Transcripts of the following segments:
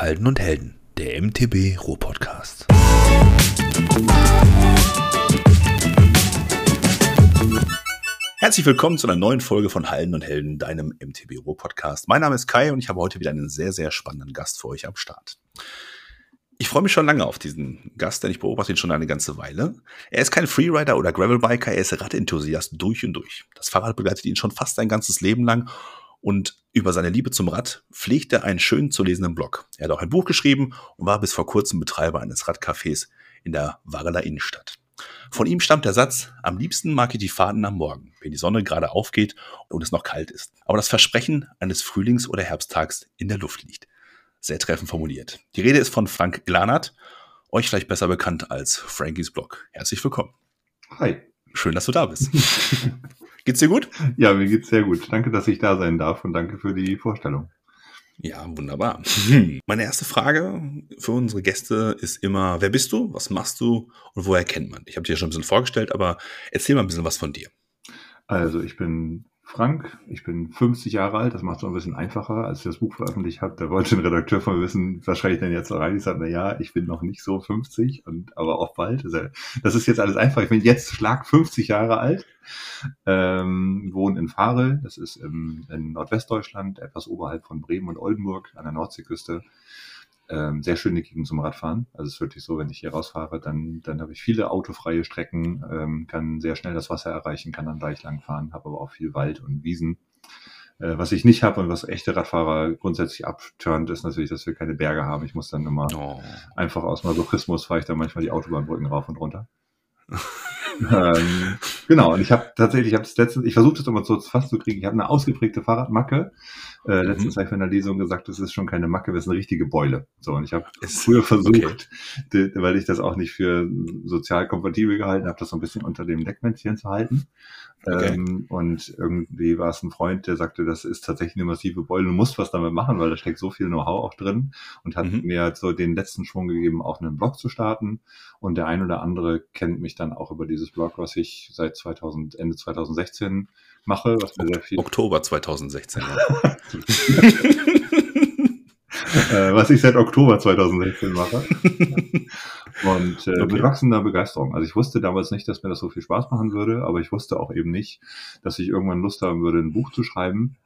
Halden und Helden, der MTB Ruhr-Podcast. Herzlich willkommen zu einer neuen Folge von Halden und Helden, deinem MTB Ruhr-Podcast. Mein Name ist Kai und ich habe heute wieder einen sehr, sehr spannenden Gast für euch am Start. Ich freue mich schon lange auf diesen Gast, denn ich beobachte ihn schon eine ganze Weile. Er ist kein Freerider oder Gravelbiker, er ist Radenthusiast durch und durch. Das Fahrrad begleitet ihn schon fast sein ganzes Leben lang und über seine Liebe zum Rad pflegt er einen schön zu lesenden Blog. Er hat auch ein Buch geschrieben und war bis vor kurzem Betreiber eines Radcafés in der Wareler Innenstadt. Von ihm stammt der Satz, am liebsten mag ich die Fahrten am Morgen, wenn die Sonne gerade aufgeht und es noch kalt ist. Aber das Versprechen eines Frühlings- oder Herbsttags in der Luft liegt. Sehr treffend formuliert. Die Rede ist von Frank Glanert, euch vielleicht besser bekannt als Frankies Blog. Herzlich willkommen. Hi. Schön, dass du da bist. Geht's dir gut? Ja, mir geht's sehr gut. Danke, dass ich da sein darf und danke für die Vorstellung. Ja, wunderbar. Meine erste Frage für unsere Gäste ist immer, wer bist du, was machst du und woher kennt man? Ich habe dir schon ein bisschen vorgestellt, aber erzähl mal ein bisschen was von dir. Also ich bin Frank, ich bin 50 Jahre alt, das macht es ein bisschen einfacher, als ich das Buch veröffentlicht habe. Da wollte ein Redakteur von mir wissen, was schreibe ich denn jetzt rein? Ich sage, na ja, ich bin noch nicht so 50, und, aber auch bald. Das ist jetzt alles einfach. Ich bin jetzt schlag 50 Jahre alt, ähm, wohne in Fahre, das ist im, in Nordwestdeutschland, etwas oberhalb von Bremen und Oldenburg an der Nordseeküste ähm, sehr schöne Gegend zum Radfahren. Also es ist wirklich so, wenn ich hier rausfahre, dann, dann habe ich viele autofreie Strecken, ähm, kann sehr schnell das Wasser erreichen, kann dann gleich lang fahren, habe aber auch viel Wald und Wiesen. Äh, was ich nicht habe und was echte Radfahrer grundsätzlich abturnt, ist natürlich, dass wir keine Berge haben. Ich muss dann immer oh. einfach aus Masochismus fahre ich dann manchmal die Autobahnbrücken rauf und runter. ähm, genau, und ich habe tatsächlich, ich habe das letzte, ich versuche das immer so fast zu kriegen. Ich habe eine ausgeprägte Fahrradmacke. Äh, mhm. letztens habe ich in der Lesung gesagt, das ist schon keine Macke, das ist eine richtige Beule. So, und ich habe früher versucht, okay. weil ich das auch nicht für sozial kompatibel gehalten habe, das so ein bisschen unter dem Deckmännchen zu halten. Okay. Ähm, und irgendwie war es ein Freund, der sagte, das ist tatsächlich eine massive Beule, du musst was damit machen, weil da steckt so viel Know-how auch drin und hat mhm. mir halt so den letzten Schwung gegeben, auch einen Blog zu starten. Und der ein oder andere kennt mich dann auch über dieses Blog, was ich seit 2000, Ende 2016 mache, was mir sehr viel. Oktober 2016. äh, was ich seit Oktober 2016 mache. Und äh, okay. mit wachsender Begeisterung. Also ich wusste damals nicht, dass mir das so viel Spaß machen würde, aber ich wusste auch eben nicht, dass ich irgendwann Lust haben würde, ein Buch zu schreiben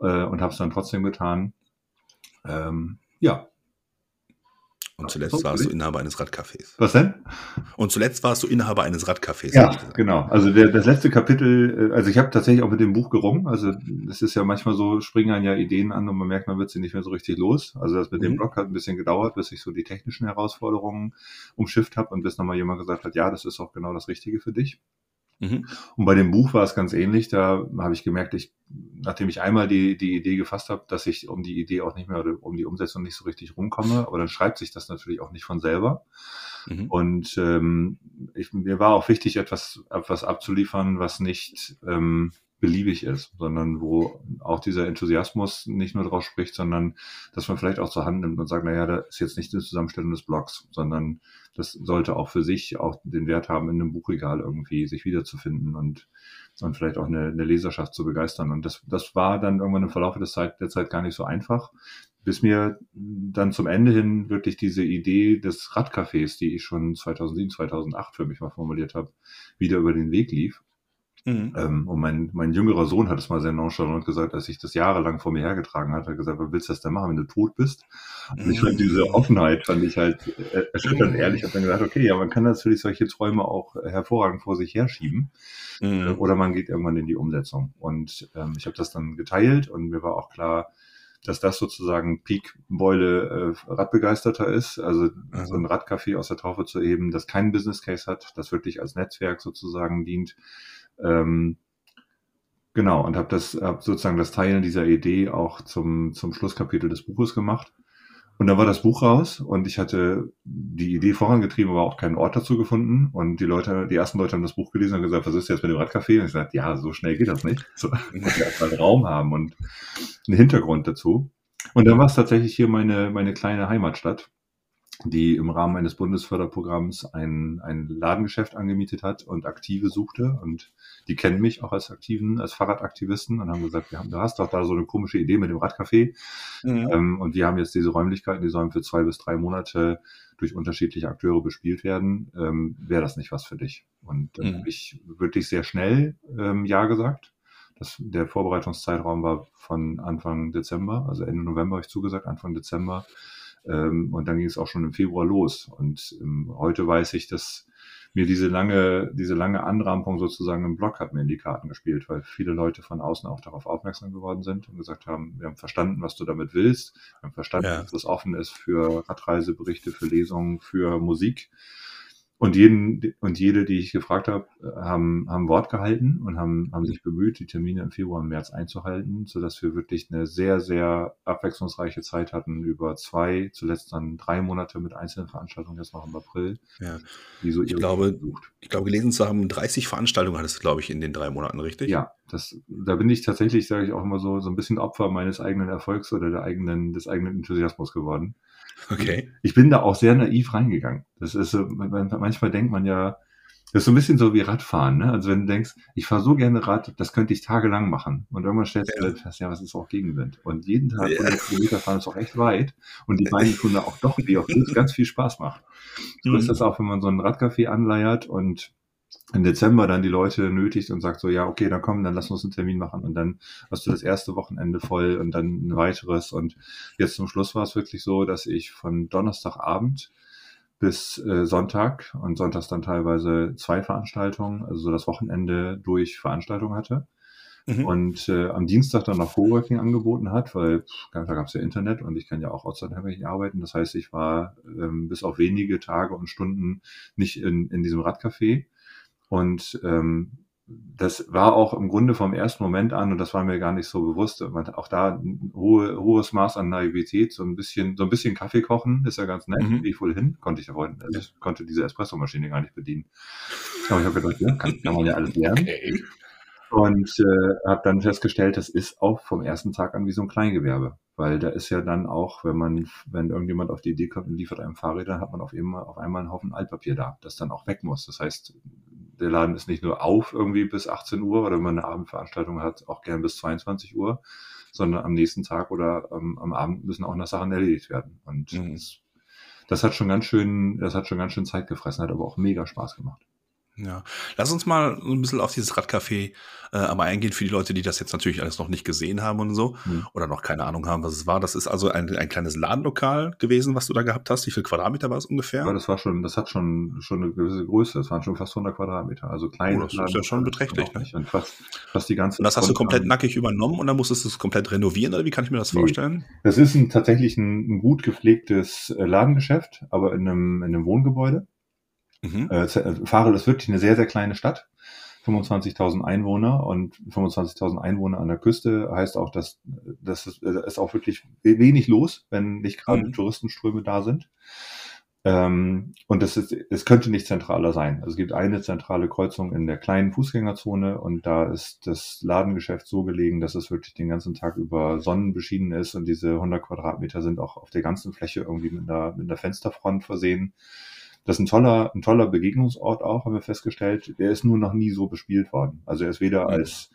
äh, und habe es dann trotzdem getan. Ähm, ja, und zuletzt so, warst du Inhaber eines Radcafés. Was denn? Und zuletzt warst du Inhaber eines Radcafés. Ja, genau. Also der, das letzte Kapitel, äh, also ich habe tatsächlich auch mit dem Buch gerungen. Also es ist ja manchmal so, springen einem ja Ideen an und man merkt, man wird sie nicht mehr so richtig los. Also das mit mhm. dem Blog hat ein bisschen gedauert, bis ich so die technischen Herausforderungen umschifft habe und bis nochmal jemand gesagt hat, ja, das ist auch genau das Richtige für dich. Mhm. Und bei dem Buch war es ganz ähnlich. Da habe ich gemerkt, ich, nachdem ich einmal die, die Idee gefasst habe, dass ich um die Idee auch nicht mehr oder um die Umsetzung nicht so richtig rumkomme, aber dann schreibt sich das natürlich auch nicht von selber. Mhm. Und ähm, ich, mir war auch wichtig, etwas, etwas abzuliefern, was nicht ähm, beliebig ist, sondern wo auch dieser Enthusiasmus nicht nur drauf spricht, sondern dass man vielleicht auch zur Hand nimmt und sagt, naja, da ist jetzt nicht eine Zusammenstellung des Blogs, sondern das sollte auch für sich auch den Wert haben, in einem Buchregal irgendwie sich wiederzufinden und, und vielleicht auch eine, eine Leserschaft zu begeistern. Und das, das war dann irgendwann im Verlauf der Zeit, der Zeit gar nicht so einfach, bis mir dann zum Ende hin wirklich diese Idee des Radcafés, die ich schon 2007, 2008 für mich mal formuliert habe, wieder über den Weg lief. Mhm. Ähm, und mein, mein jüngerer Sohn hat es mal sehr nonchalant gesagt, als ich das jahrelang vor mir hergetragen hatte, hat gesagt, was willst du das denn machen, wenn du tot bist? Und ich fand diese mhm. Offenheit, fand ich halt äh, erschütternd mhm. ehrlich. Ich habe dann gesagt, okay, ja, man kann natürlich solche Träume auch hervorragend vor sich herschieben. Mhm. Äh, oder man geht irgendwann in die Umsetzung. Und ähm, ich habe das dann geteilt und mir war auch klar, dass das sozusagen Peak Beule äh, Radbegeisterter ist, also mhm. so ein Radcafé aus der Taufe zu heben, das keinen Business Case hat, das wirklich als Netzwerk sozusagen dient, ähm, genau, und habe das hab sozusagen das Teilen dieser Idee auch zum, zum Schlusskapitel des Buches gemacht. Und dann war das Buch raus und ich hatte die Idee vorangetrieben, aber auch keinen Ort dazu gefunden. Und die Leute, die ersten Leute haben das Buch gelesen und gesagt, was ist jetzt mit dem Radcafé? Und ich sagte, ja, so schnell geht das nicht. So, ich muss erstmal einen Raum haben und einen Hintergrund dazu. Und dann war es tatsächlich hier meine, meine kleine Heimatstadt die im Rahmen eines Bundesförderprogramms ein, ein Ladengeschäft angemietet hat und Aktive suchte. Und die kennen mich auch als Aktiven, als Fahrradaktivisten und haben gesagt, wir haben, du hast doch da so eine komische Idee mit dem Radcafé. Mhm. Ähm, und wir haben jetzt diese Räumlichkeiten, die sollen für zwei bis drei Monate durch unterschiedliche Akteure bespielt werden. Ähm, Wäre das nicht was für dich? Und dann mhm. ich wirklich sehr schnell ähm, Ja gesagt. Das, der Vorbereitungszeitraum war von Anfang Dezember, also Ende November habe ich zugesagt, Anfang Dezember. Ähm, und dann ging es auch schon im Februar los. Und ähm, heute weiß ich, dass mir diese lange, diese lange Anrampung sozusagen im Blog hat mir in die Karten gespielt, weil viele Leute von außen auch darauf aufmerksam geworden sind und gesagt haben, wir haben verstanden, was du damit willst, wir haben verstanden, ja. dass das offen ist für Radreiseberichte, für Lesungen, für Musik. Und jeden und jede, die ich gefragt habe, haben, haben Wort gehalten und haben, haben sich bemüht, die Termine im Februar und März einzuhalten, so dass wir wirklich eine sehr, sehr abwechslungsreiche Zeit hatten über zwei, zuletzt dann drei Monate mit einzelnen Veranstaltungen, jetzt noch im April. Ja. Die so ich glaube, ich glaube, gelesen zu haben, 30 Veranstaltungen hattest du, glaube ich, in den drei Monaten, richtig? Ja, das, da bin ich tatsächlich, sage ich auch immer so, so ein bisschen Opfer meines eigenen Erfolgs oder der eigenen, des eigenen Enthusiasmus geworden. Okay. Ich bin da auch sehr naiv reingegangen. Das ist so, manchmal denkt man ja, das ist so ein bisschen so wie Radfahren, ne? Also wenn du denkst, ich fahre so gerne Rad, das könnte ich tagelang machen. Und irgendwann stellst du ja. fest, ja, was ist auch Gegenwind? Und jeden Tag ja. 100 Kilometer fahren ist auch echt weit. Und die Beine tun da auch doch, wie auch ganz viel Spaß macht. So mhm. ist das auch, wenn man so ein Radcafé anleiert und im Dezember dann die Leute nötigt und sagt so, ja, okay, dann komm, dann lass uns einen Termin machen und dann hast du das erste Wochenende voll und dann ein weiteres und jetzt zum Schluss war es wirklich so, dass ich von Donnerstagabend bis äh, Sonntag und sonntags dann teilweise zwei Veranstaltungen, also so das Wochenende durch Veranstaltungen hatte. Mhm. Und äh, am Dienstag dann noch Coworking angeboten hat, weil pff, da gab es ja Internet und ich kann ja auch outside arbeiten. Das heißt, ich war ähm, bis auf wenige Tage und Stunden nicht in, in diesem Radcafé und ähm, das war auch im Grunde vom ersten Moment an, und das war mir gar nicht so bewusst, man, auch da ein hohe, hohes Maß an Naivität, so ein bisschen, so ein bisschen Kaffee kochen, ist ja ganz nett, mhm. gehe ich wohl hin, konnte ich ja vorhin, also ich konnte diese Espressomaschine gar nicht bedienen. Aber ich habe gedacht, ja, kann, kann man ja alles lernen. Okay. Und äh, habe dann festgestellt, das ist auch vom ersten Tag an wie so ein Kleingewerbe. Weil da ist ja dann auch, wenn man, wenn irgendjemand auf die Idee kommt und liefert einem Fahrräder, hat man auf einmal, auf einmal einen Haufen Altpapier da, das dann auch weg muss. Das heißt, der Laden ist nicht nur auf irgendwie bis 18 Uhr oder wenn man eine Abendveranstaltung hat, auch gern bis 22 Uhr, sondern am nächsten Tag oder ähm, am Abend müssen auch noch Sachen erledigt werden. Und mhm. das, das hat schon ganz schön, das hat schon ganz schön Zeit gefressen, hat aber auch mega Spaß gemacht. Ja, lass uns mal so ein bisschen auf dieses Radcafé äh, aber eingehen für die Leute, die das jetzt natürlich alles noch nicht gesehen haben und so mhm. oder noch keine Ahnung haben, was es war. Das ist also ein, ein kleines Ladenlokal gewesen, was du da gehabt hast. Wie viel Quadratmeter war es ungefähr? Ja, das war schon, das hat schon schon eine gewisse Größe. Das waren schon fast 100 Quadratmeter, also klein. Oh, das ist ja schon beträchtlich. Ne? Und fast, fast die ganze. Und das hast du komplett nackig übernommen und dann musstest du es komplett renovieren oder wie kann ich mir das nee. vorstellen? Das ist ein, tatsächlich ein, ein gut gepflegtes äh, Ladengeschäft, aber in einem, in einem Wohngebäude. Mhm. Äh, Farel ist wirklich eine sehr, sehr kleine Stadt. 25.000 Einwohner und 25.000 Einwohner an der Küste heißt auch, dass das ist, äh, ist auch wirklich wenig los, wenn nicht gerade mhm. Touristenströme da sind. Ähm, und das ist, es könnte nicht zentraler sein. Also es gibt eine zentrale Kreuzung in der kleinen Fußgängerzone und da ist das Ladengeschäft so gelegen, dass es wirklich den ganzen Tag über Sonnen beschienen ist und diese 100 Quadratmeter sind auch auf der ganzen Fläche irgendwie mit einer, mit einer Fensterfront versehen. Das ist ein toller, ein toller Begegnungsort auch, haben wir festgestellt. Der ist nur noch nie so bespielt worden. Also er ist weder mhm. als,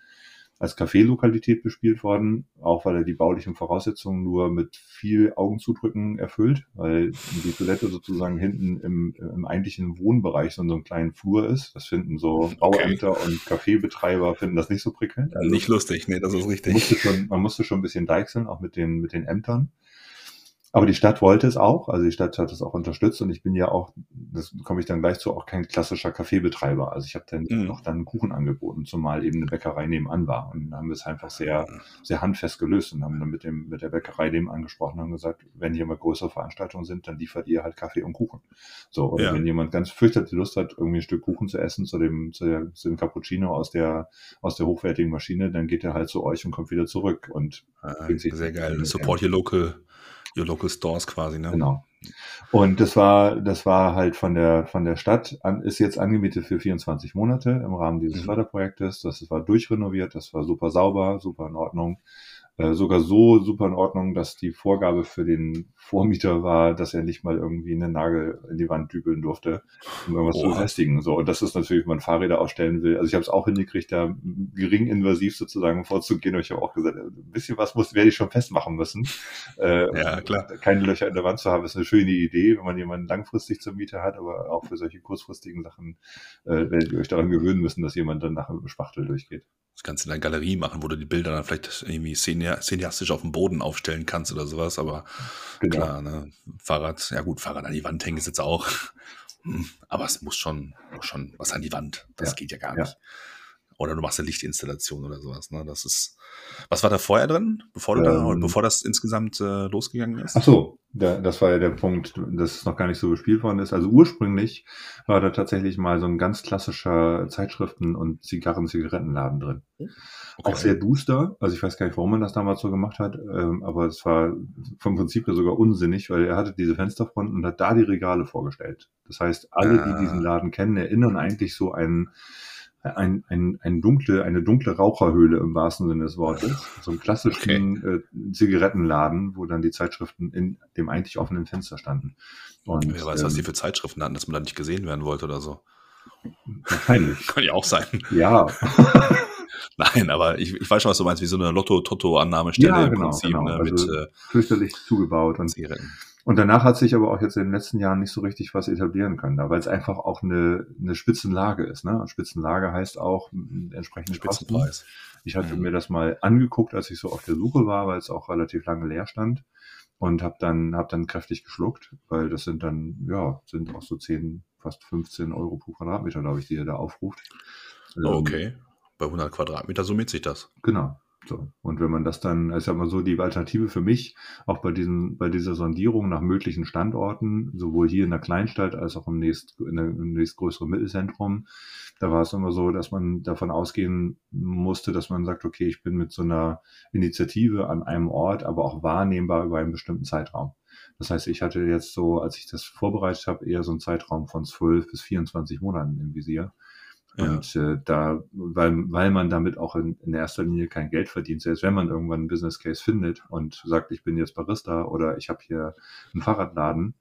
als Café-Lokalität bespielt worden, auch weil er die baulichen Voraussetzungen nur mit viel Augenzudrücken erfüllt, weil die Toilette sozusagen hinten im, im eigentlichen Wohnbereich so ein kleinen Flur ist. Das finden so Bauämter okay. und Kaffeebetreiber finden das nicht so prickelnd. Also nicht lustig, nee, das ist richtig. Musste schon, man musste schon ein bisschen deichseln, auch mit den, mit den Ämtern. Aber die Stadt wollte es auch, also die Stadt hat es auch unterstützt und ich bin ja auch, das komme ich dann gleich zu, auch kein klassischer Kaffeebetreiber. Also ich habe dann mhm. noch dann Kuchen angeboten, zumal eben eine Bäckerei nebenan war. Und dann haben wir es einfach sehr, sehr handfest gelöst und haben dann mit dem, mit der Bäckerei nebenan gesprochen und gesagt, wenn hier mal größere Veranstaltungen sind, dann liefert ihr halt Kaffee und Kuchen. So, oder ja. wenn jemand ganz fürchterlich Lust hat, irgendwie ein Stück Kuchen zu essen, zu dem, zu, der, zu dem Cappuccino aus der, aus der hochwertigen Maschine, dann geht er halt zu euch und kommt wieder zurück und ah, sehr geil. Support your local Your Local Stores quasi, ne? Genau. Und das war, das war halt von der, von der Stadt, an, ist jetzt angemietet für 24 Monate im Rahmen dieses mhm. Förderprojektes. Das war durchrenoviert, das war super sauber, super in Ordnung. Äh, sogar so super in Ordnung, dass die Vorgabe für den Vormieter war, dass er nicht mal irgendwie einen Nagel in die Wand dübeln durfte, um irgendwas Oha. zu befestigen. So, und das ist natürlich, wenn man Fahrräder ausstellen will. Also ich habe es auch hingekriegt, da gering invasiv sozusagen vorzugehen. Und ich habe auch gesagt, ein bisschen was muss, werde ich schon festmachen müssen. Äh, ja, klar. Keine Löcher in der Wand zu haben, ist eine schöne Idee, wenn man jemanden langfristig zur Miete hat, aber auch für solche kurzfristigen Sachen äh, werdet ihr euch daran gewöhnen müssen, dass jemand dann nachher mit dem Spachtel durchgeht. Das kannst du in der Galerie machen, wo du die Bilder dann vielleicht irgendwie cineastisch auf dem Boden aufstellen kannst oder sowas. Aber genau. klar, ne? Fahrrad, ja gut, Fahrrad an die Wand hängen ist jetzt auch. Hm, aber es muss schon, muss schon was an die Wand. Das ja. geht ja gar nicht. Ja. Oder du machst eine Lichtinstallation oder sowas. Ne? Das ist. Was war da vorher drin, bevor du ähm, da, bevor das insgesamt äh, losgegangen ist? Ach so, da, das war ja der Punkt, dass es noch gar nicht so gespielt worden ist. Also ursprünglich war da tatsächlich mal so ein ganz klassischer Zeitschriften- und Zigarren-Zigarettenladen drin. Okay. Auch sehr duster. Also ich weiß gar nicht, warum man das damals so gemacht hat, ähm, aber es war vom Prinzip her sogar unsinnig, weil er hatte diese Fensterfronten und hat da die Regale vorgestellt. Das heißt, alle, die diesen ah. Laden kennen, erinnern eigentlich so einen ein, ein, ein dunkle, eine dunkle Raucherhöhle im wahrsten Sinne des Wortes. So einen klassischen okay. äh, Zigarettenladen, wo dann die Zeitschriften in dem eigentlich offenen Fenster standen. Und, Wer weiß, ähm, was die für Zeitschriften hatten, dass man da nicht gesehen werden wollte oder so. Wahrscheinlich. Kann ja auch sein. Ja. Nein, aber ich, ich weiß schon, was du meinst, wie so eine Lotto-Totto-Annahmestelle ja, genau, im Prinzip. Genau. Ne, also mit, äh, fürchterlich zugebaut. Und Zigaretten. Und danach hat sich aber auch jetzt in den letzten Jahren nicht so richtig was etablieren können, da, weil es einfach auch eine, eine Spitzenlage ist. Ne? Spitzenlage heißt auch entsprechend Spitzenpreis. Ich hatte mhm. mir das mal angeguckt, als ich so auf der Suche war, weil es auch relativ lange leer stand und habe dann hab dann kräftig geschluckt, weil das sind dann ja sind auch so 10, fast 15 Euro pro Quadratmeter, glaube ich, die ihr da aufruft. Oh, okay, bei 100 Quadratmeter summiert sich das. Genau. So. Und wenn man das dann, ich sag mal so, die Alternative für mich, auch bei diesen, bei dieser Sondierung nach möglichen Standorten, sowohl hier in der Kleinstadt als auch im nächst, der, im nächstgrößeren Mittelzentrum, da war es immer so, dass man davon ausgehen musste, dass man sagt, okay, ich bin mit so einer Initiative an einem Ort, aber auch wahrnehmbar über einen bestimmten Zeitraum. Das heißt, ich hatte jetzt so, als ich das vorbereitet habe, eher so einen Zeitraum von 12 bis 24 Monaten im Visier. Und äh, da, weil, weil man damit auch in, in erster Linie kein Geld verdient, selbst wenn man irgendwann einen Business Case findet und sagt, ich bin jetzt Barista oder ich habe hier einen Fahrradladen,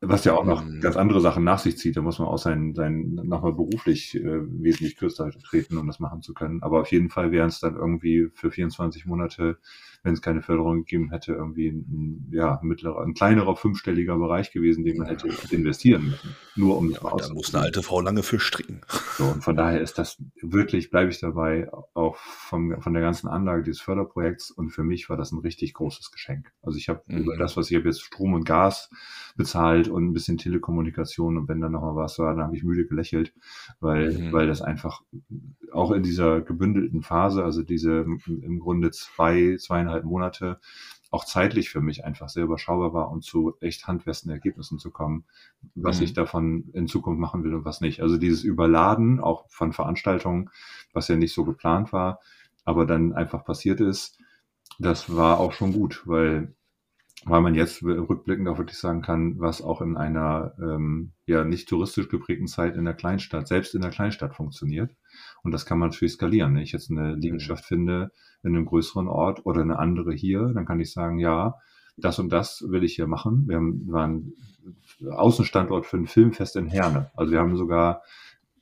was ja auch noch mhm. ganz andere Sachen nach sich zieht. Da muss man auch sein, sein nochmal beruflich äh, wesentlich kürzer treten, um das machen zu können. Aber auf jeden Fall wären es dann irgendwie für 24 Monate wenn es keine Förderung gegeben hätte, irgendwie ein, ja, mittlerer, ein kleinerer fünfstelliger Bereich gewesen, den man hätte investieren müssen. Nur um ja, Da muss eine alte Frau lange für stricken. So, und von daher ist das wirklich, bleibe ich dabei, auch vom, von der ganzen Anlage dieses Förderprojekts. Und für mich war das ein richtig großes Geschenk. Also ich habe mhm. über das, was ich habe jetzt Strom und Gas bezahlt und ein bisschen Telekommunikation und wenn dann nochmal was war, dann habe ich müde gelächelt, weil, mhm. weil das einfach auch in dieser gebündelten Phase, also diese im Grunde zwei, zweieinhalb Monate, auch zeitlich für mich einfach sehr überschaubar war, um zu echt handfesten Ergebnissen zu kommen, was mhm. ich davon in Zukunft machen will und was nicht. Also dieses Überladen auch von Veranstaltungen, was ja nicht so geplant war, aber dann einfach passiert ist, das war auch schon gut, weil weil man jetzt rückblickend auch wirklich sagen kann, was auch in einer ähm, ja nicht touristisch geprägten Zeit in der Kleinstadt, selbst in der Kleinstadt funktioniert. Und das kann man natürlich skalieren. Wenn ich jetzt eine Liegenschaft finde in einem größeren Ort oder eine andere hier, dann kann ich sagen, ja, das und das will ich hier machen. Wir haben, wir waren Außenstandort für ein Filmfest in Herne. Also wir haben sogar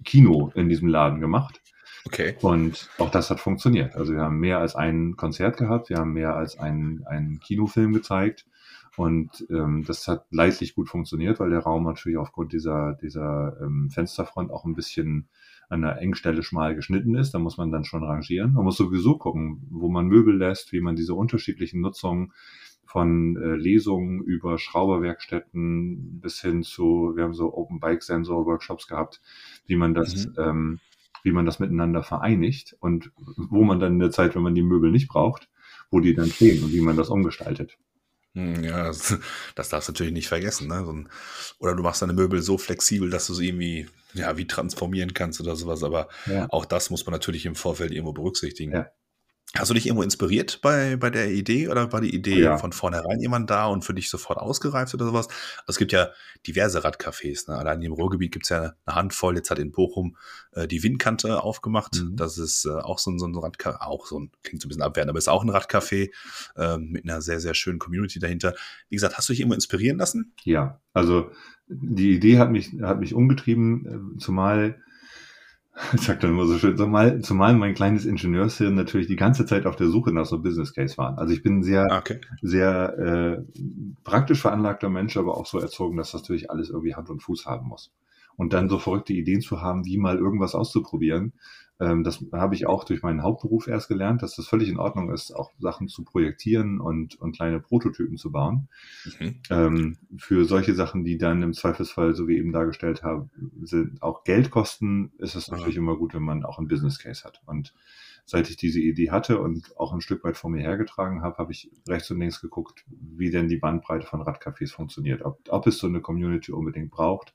Kino in diesem Laden gemacht. Okay. Und auch das hat funktioniert. Also wir haben mehr als ein Konzert gehabt, wir haben mehr als einen, einen Kinofilm gezeigt. Und ähm, das hat leidlich gut funktioniert, weil der Raum natürlich aufgrund dieser, dieser ähm, Fensterfront auch ein bisschen an der Engstelle schmal geschnitten ist. Da muss man dann schon rangieren. Man muss sowieso gucken, wo man Möbel lässt, wie man diese unterschiedlichen Nutzungen von äh, Lesungen über Schrauberwerkstätten bis hin zu, wir haben so Open Bike Sensor Workshops gehabt, wie man das mhm. ähm, wie man das miteinander vereinigt und wo man dann in der Zeit, wenn man die Möbel nicht braucht, wo die dann stehen und wie man das umgestaltet. Hm, ja, das, das darfst du natürlich nicht vergessen. Ne? Oder du machst deine Möbel so flexibel, dass du sie irgendwie, ja, wie transformieren kannst oder sowas. Aber ja. auch das muss man natürlich im Vorfeld irgendwo berücksichtigen. Ja. Hast du dich irgendwo inspiriert bei, bei der Idee oder war die Idee ja. von vornherein jemand da und für dich sofort ausgereift oder sowas? Also es gibt ja diverse Radcafés. Ne? Allein im Ruhrgebiet gibt es ja eine Handvoll. Jetzt hat in Bochum äh, die Windkante aufgemacht. Mhm. Das ist äh, auch so ein, so ein Radcafé, auch so ein, klingt so ein bisschen abwertend, aber ist auch ein Radcafé äh, mit einer sehr, sehr schönen Community dahinter. Wie gesagt, hast du dich irgendwo inspirieren lassen? Ja, also die Idee hat mich, hat mich umgetrieben, äh, zumal ich sag dann immer so schön, zumal, zumal mein kleines Ingenieurshirn natürlich die ganze Zeit auf der Suche nach so einem Business Case war. Also ich bin sehr, ah, okay. sehr äh, praktisch veranlagter Mensch, aber auch so erzogen, dass das natürlich alles irgendwie Hand und Fuß haben muss. Und dann so verrückte Ideen zu haben, wie mal irgendwas auszuprobieren, ähm, das habe ich auch durch meinen Hauptberuf erst gelernt, dass das völlig in Ordnung ist, auch Sachen zu projektieren und, und kleine Prototypen zu bauen. Mhm. Ähm, für solche Sachen, die dann im Zweifelsfall, so wie eben dargestellt habe, sind auch Geld kosten, ist es natürlich immer gut, wenn man auch einen Business Case hat. Und seit ich diese Idee hatte und auch ein Stück weit vor mir hergetragen habe, habe ich rechts und links geguckt, wie denn die Bandbreite von Radcafés funktioniert, ob, ob es so eine Community unbedingt braucht,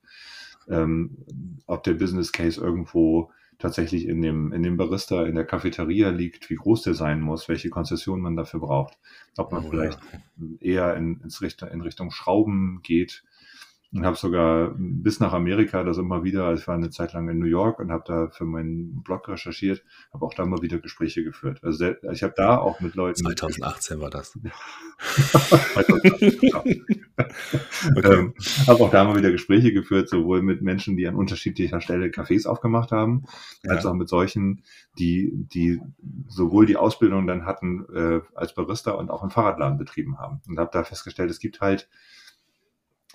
ähm, ob der Business Case irgendwo tatsächlich in dem, in dem Barista in der Cafeteria liegt, wie groß der sein muss, welche Konzession man dafür braucht, ob man oh, vielleicht ja. eher in, ins Richtung, in Richtung Schrauben geht, und habe sogar bis nach Amerika das immer wieder, also ich war eine Zeit lang in New York und habe da für meinen Blog recherchiert, habe auch da mal wieder Gespräche geführt. Also ich habe da auch mit Leuten. 2018 war das. okay. ähm, habe auch da mal wieder Gespräche geführt, sowohl mit Menschen, die an unterschiedlicher Stelle Cafés aufgemacht haben, ja. als auch mit solchen, die, die sowohl die Ausbildung dann hatten äh, als Barista und auch einen Fahrradladen betrieben haben. Und habe da festgestellt, es gibt halt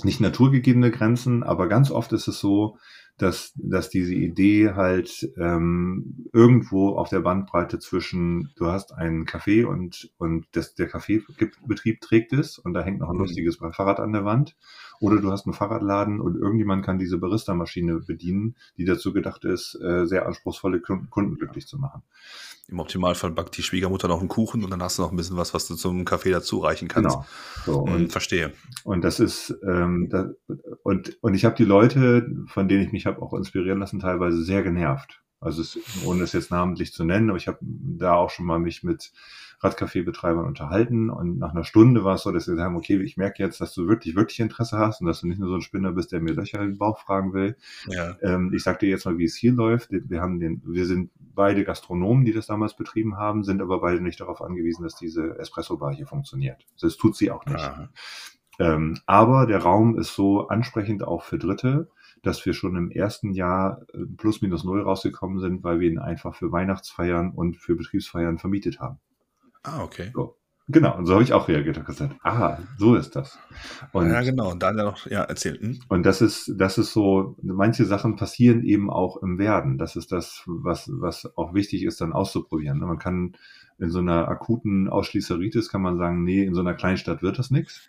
nicht naturgegebene Grenzen, aber ganz oft ist es so, dass, dass diese Idee halt ähm, irgendwo auf der Bandbreite zwischen, du hast einen Café und, und das, der Kaffeebetrieb trägt es und da hängt noch ein mhm. lustiges Fahrrad an der Wand. Oder du hast einen Fahrradladen und irgendjemand kann diese Barista-Maschine bedienen, die dazu gedacht ist, äh, sehr anspruchsvolle Kunden glücklich zu machen. Im Optimalfall backt die Schwiegermutter noch einen Kuchen und dann hast du noch ein bisschen was, was du zum Kaffee dazu reichen kannst. Genau. So, und, und verstehe. Und das ist ähm, das, und und ich habe die Leute, von denen ich mich habe auch inspirieren lassen, teilweise sehr genervt. Also es, ohne es jetzt namentlich zu nennen, aber ich habe da auch schon mal mich mit Radcafé-Betreibern unterhalten und nach einer Stunde war es so, dass sie sagen, okay, ich merke jetzt, dass du wirklich, wirklich Interesse hast und dass du nicht nur so ein Spinner bist, der mir Löcher in den Bauch fragen will. Ja. Ähm, ich sag dir jetzt mal, wie es hier läuft. Wir haben den, wir sind beide Gastronomen, die das damals betrieben haben, sind aber beide nicht darauf angewiesen, dass diese Espresso-Bar hier funktioniert. Das tut sie auch nicht. Ähm, aber der Raum ist so ansprechend auch für Dritte, dass wir schon im ersten Jahr äh, plus minus null rausgekommen sind, weil wir ihn einfach für Weihnachtsfeiern und für Betriebsfeiern vermietet haben. Ah, okay. So. Genau, und so habe ich auch reagiert und gesagt, ah, so ist das. Und, ja, genau, und dann noch, ja, erzählt. Hm? Und das ist, das ist so, manche Sachen passieren eben auch im Werden. Das ist das, was, was auch wichtig ist, dann auszuprobieren. Man kann in so einer akuten Ausschließeritis kann man sagen, nee, in so einer Kleinstadt wird das nichts.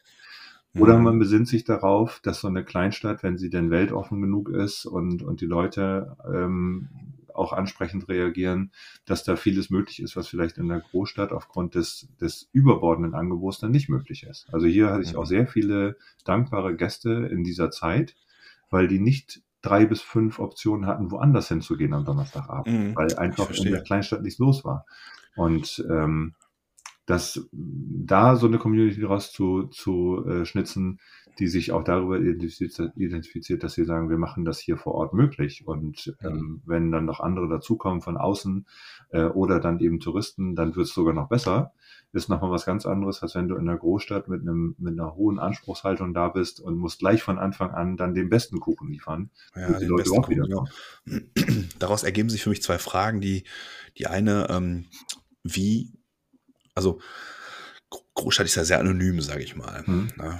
Oder mhm. man besinnt sich darauf, dass so eine Kleinstadt, wenn sie denn weltoffen genug ist und, und die Leute ähm, auch ansprechend reagieren, dass da vieles möglich ist, was vielleicht in der Großstadt aufgrund des, des überbordenden Angebots dann nicht möglich ist. Also hier hatte ich auch sehr viele dankbare Gäste in dieser Zeit, weil die nicht drei bis fünf Optionen hatten, woanders hinzugehen am Donnerstagabend, mhm, weil einfach in der Kleinstadt nichts los war. Und ähm, dass da so eine Community raus zu, zu äh, schnitzen, die sich auch darüber identifiziert, dass sie sagen, wir machen das hier vor Ort möglich. Und ähm, wenn dann noch andere dazukommen von außen äh, oder dann eben Touristen, dann wird es sogar noch besser. Ist nochmal was ganz anderes, als wenn du in einer Großstadt mit einem mit einer hohen Anspruchshaltung da bist und musst gleich von Anfang an dann den besten Kuchen liefern. Ja, den besten Kuchen, genau. Daraus ergeben sich für mich zwei Fragen. Die, die eine, ähm, wie also Großstadt ist ja sehr anonym, sage ich mal. Mhm. Ne?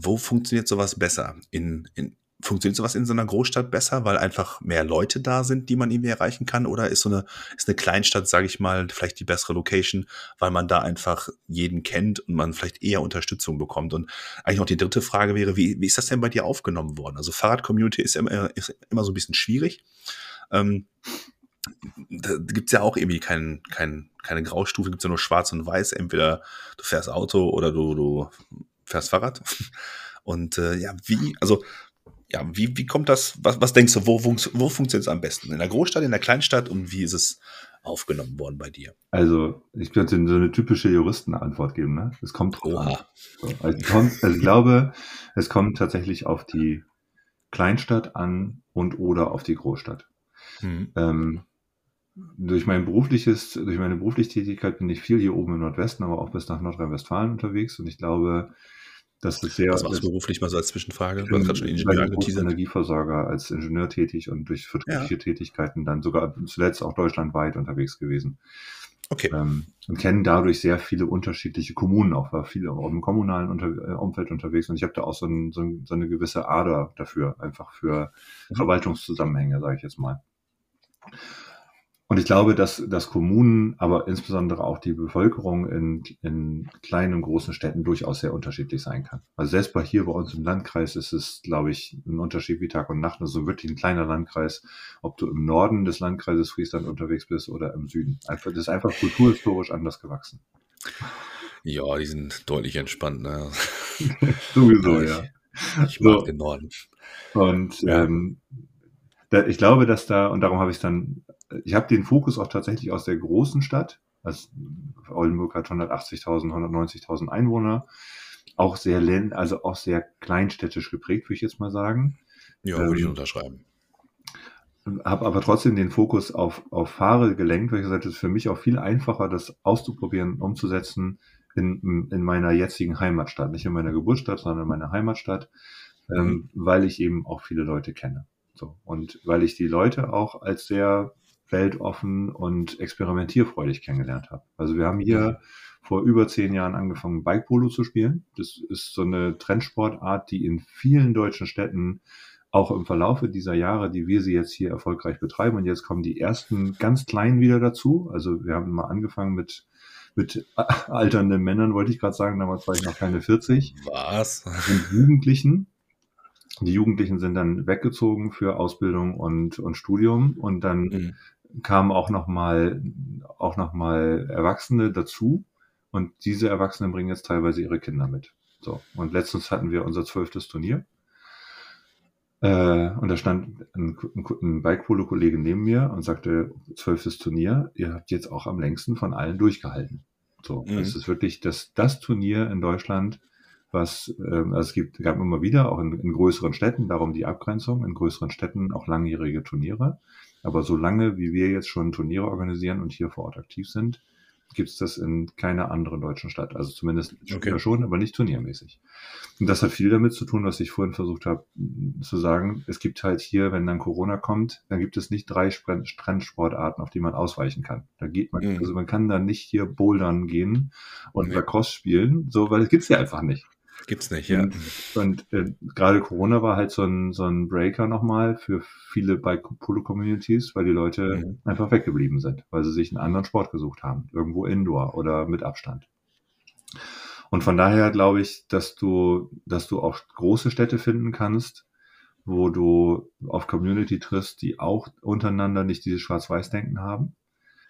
Wo funktioniert sowas besser? In, in, funktioniert sowas in so einer Großstadt besser, weil einfach mehr Leute da sind, die man irgendwie erreichen kann? Oder ist so eine, ist eine Kleinstadt, sage ich mal, vielleicht die bessere Location, weil man da einfach jeden kennt und man vielleicht eher Unterstützung bekommt? Und eigentlich noch die dritte Frage wäre, wie, wie ist das denn bei dir aufgenommen worden? Also Fahrrad-Community ist immer, ist immer so ein bisschen schwierig. Ähm, da gibt's ja auch irgendwie kein, kein, keine Graustufe, gibt's ja nur schwarz und weiß. Entweder du fährst Auto oder du, du fährst Fahrrad. Und äh, ja, wie, also ja, wie, wie kommt das, was, was denkst du, wo, wo, wo funktioniert es am besten? In der Großstadt, in der Kleinstadt und wie ist es aufgenommen worden bei dir? Also, ich könnte so eine typische Juristenantwort geben. Ne? Es kommt drauf an. So, also, kommt, also ich glaube, es kommt tatsächlich auf die Kleinstadt an und oder auf die Großstadt. Mhm. Ähm, durch mein berufliches, durch meine berufliche Tätigkeit bin ich viel hier oben im Nordwesten, aber auch bis nach Nordrhein-Westfalen unterwegs und ich glaube, das ist sehr. Was machst du beruflich mal so als Zwischenfrage? Du hast gerade schon Ingenieur Energieversorger als Ingenieur tätig und durch vertriebliche ja. Tätigkeiten dann sogar zuletzt auch deutschlandweit unterwegs gewesen. Okay. Ähm, und kennen dadurch sehr viele unterschiedliche Kommunen auch, war viel auch im kommunalen unter, äh, Umfeld unterwegs und ich habe da auch so, ein, so, ein, so, eine gewisse Ader dafür, einfach für mhm. Verwaltungszusammenhänge, sage ich jetzt mal. Und ich glaube, dass, dass Kommunen, aber insbesondere auch die Bevölkerung in, in kleinen und großen Städten durchaus sehr unterschiedlich sein kann. Also selbst bei hier bei uns im Landkreis ist es, glaube ich, ein Unterschied wie Tag und Nacht. Also wirklich ein kleiner Landkreis, ob du im Norden des Landkreises Friesland unterwegs bist oder im Süden. Einfach, das ist einfach kulturhistorisch anders gewachsen. Ja, die sind deutlich entspannt. Ne? Sowieso, ja. Ich mag so. den Norden. Und ähm, da, ich glaube, dass da, und darum habe ich dann ich habe den Fokus auch tatsächlich aus der großen Stadt. Also Oldenburg hat 180.000, 190.000 Einwohner. Auch sehr, also auch sehr kleinstädtisch geprägt, würde ich jetzt mal sagen. Ja, würde ähm, ich unterschreiben. Habe aber trotzdem den Fokus auf, auf Fahre gelenkt, weil ich gesagt habe, es ist für mich auch viel einfacher, das auszuprobieren, umzusetzen in, in meiner jetzigen Heimatstadt. Nicht in meiner Geburtsstadt, sondern in meiner Heimatstadt, ähm, mhm. ähm, weil ich eben auch viele Leute kenne. So. Und weil ich die Leute auch als sehr weltoffen und experimentierfreudig kennengelernt habe. Also wir haben hier vor über zehn Jahren angefangen, Bike Polo zu spielen. Das ist so eine Trendsportart, die in vielen deutschen Städten auch im Verlaufe dieser Jahre, die wir sie jetzt hier erfolgreich betreiben. Und jetzt kommen die ersten ganz kleinen wieder dazu. Also wir haben mal angefangen mit mit alternden Männern, wollte ich gerade sagen, damals war ich noch keine 40. Was? Und Jugendlichen. Die Jugendlichen sind dann weggezogen für Ausbildung und, und Studium und dann mhm kamen auch nochmal auch noch mal Erwachsene dazu und diese Erwachsenen bringen jetzt teilweise ihre Kinder mit. So, und letztens hatten wir unser zwölftes Turnier. Äh, und da stand ein, ein Bike-Polo-Kollege neben mir und sagte, zwölftes Turnier, ihr habt jetzt auch am längsten von allen durchgehalten. So, mhm. es ist wirklich das, das Turnier in Deutschland, was ähm, also es gibt, gab immer wieder, auch in, in größeren Städten, darum die Abgrenzung, in größeren Städten auch langjährige Turniere. Aber solange wie wir jetzt schon Turniere organisieren und hier vor Ort aktiv sind, gibt es das in keiner anderen deutschen Stadt. Also zumindest okay. schon, aber nicht turniermäßig. Und das hat viel damit zu tun, was ich vorhin versucht habe zu sagen. Es gibt halt hier, wenn dann Corona kommt, dann gibt es nicht drei Trendsportarten, auf die man ausweichen kann. Da geht man, mhm. also man kann da nicht hier bouldern gehen und mhm. Lacrosse spielen, so, weil es gibt's ja einfach nicht. Gibt's nicht, ja. Und, und äh, gerade Corona war halt so ein, so ein Breaker nochmal für viele Bike-Polo-Communities, weil die Leute mhm. einfach weggeblieben sind, weil sie sich einen anderen Sport gesucht haben, irgendwo Indoor oder mit Abstand. Und von daher glaube ich, dass du, dass du auch große Städte finden kannst, wo du auf Community triffst, die auch untereinander nicht dieses Schwarz-Weiß-Denken haben.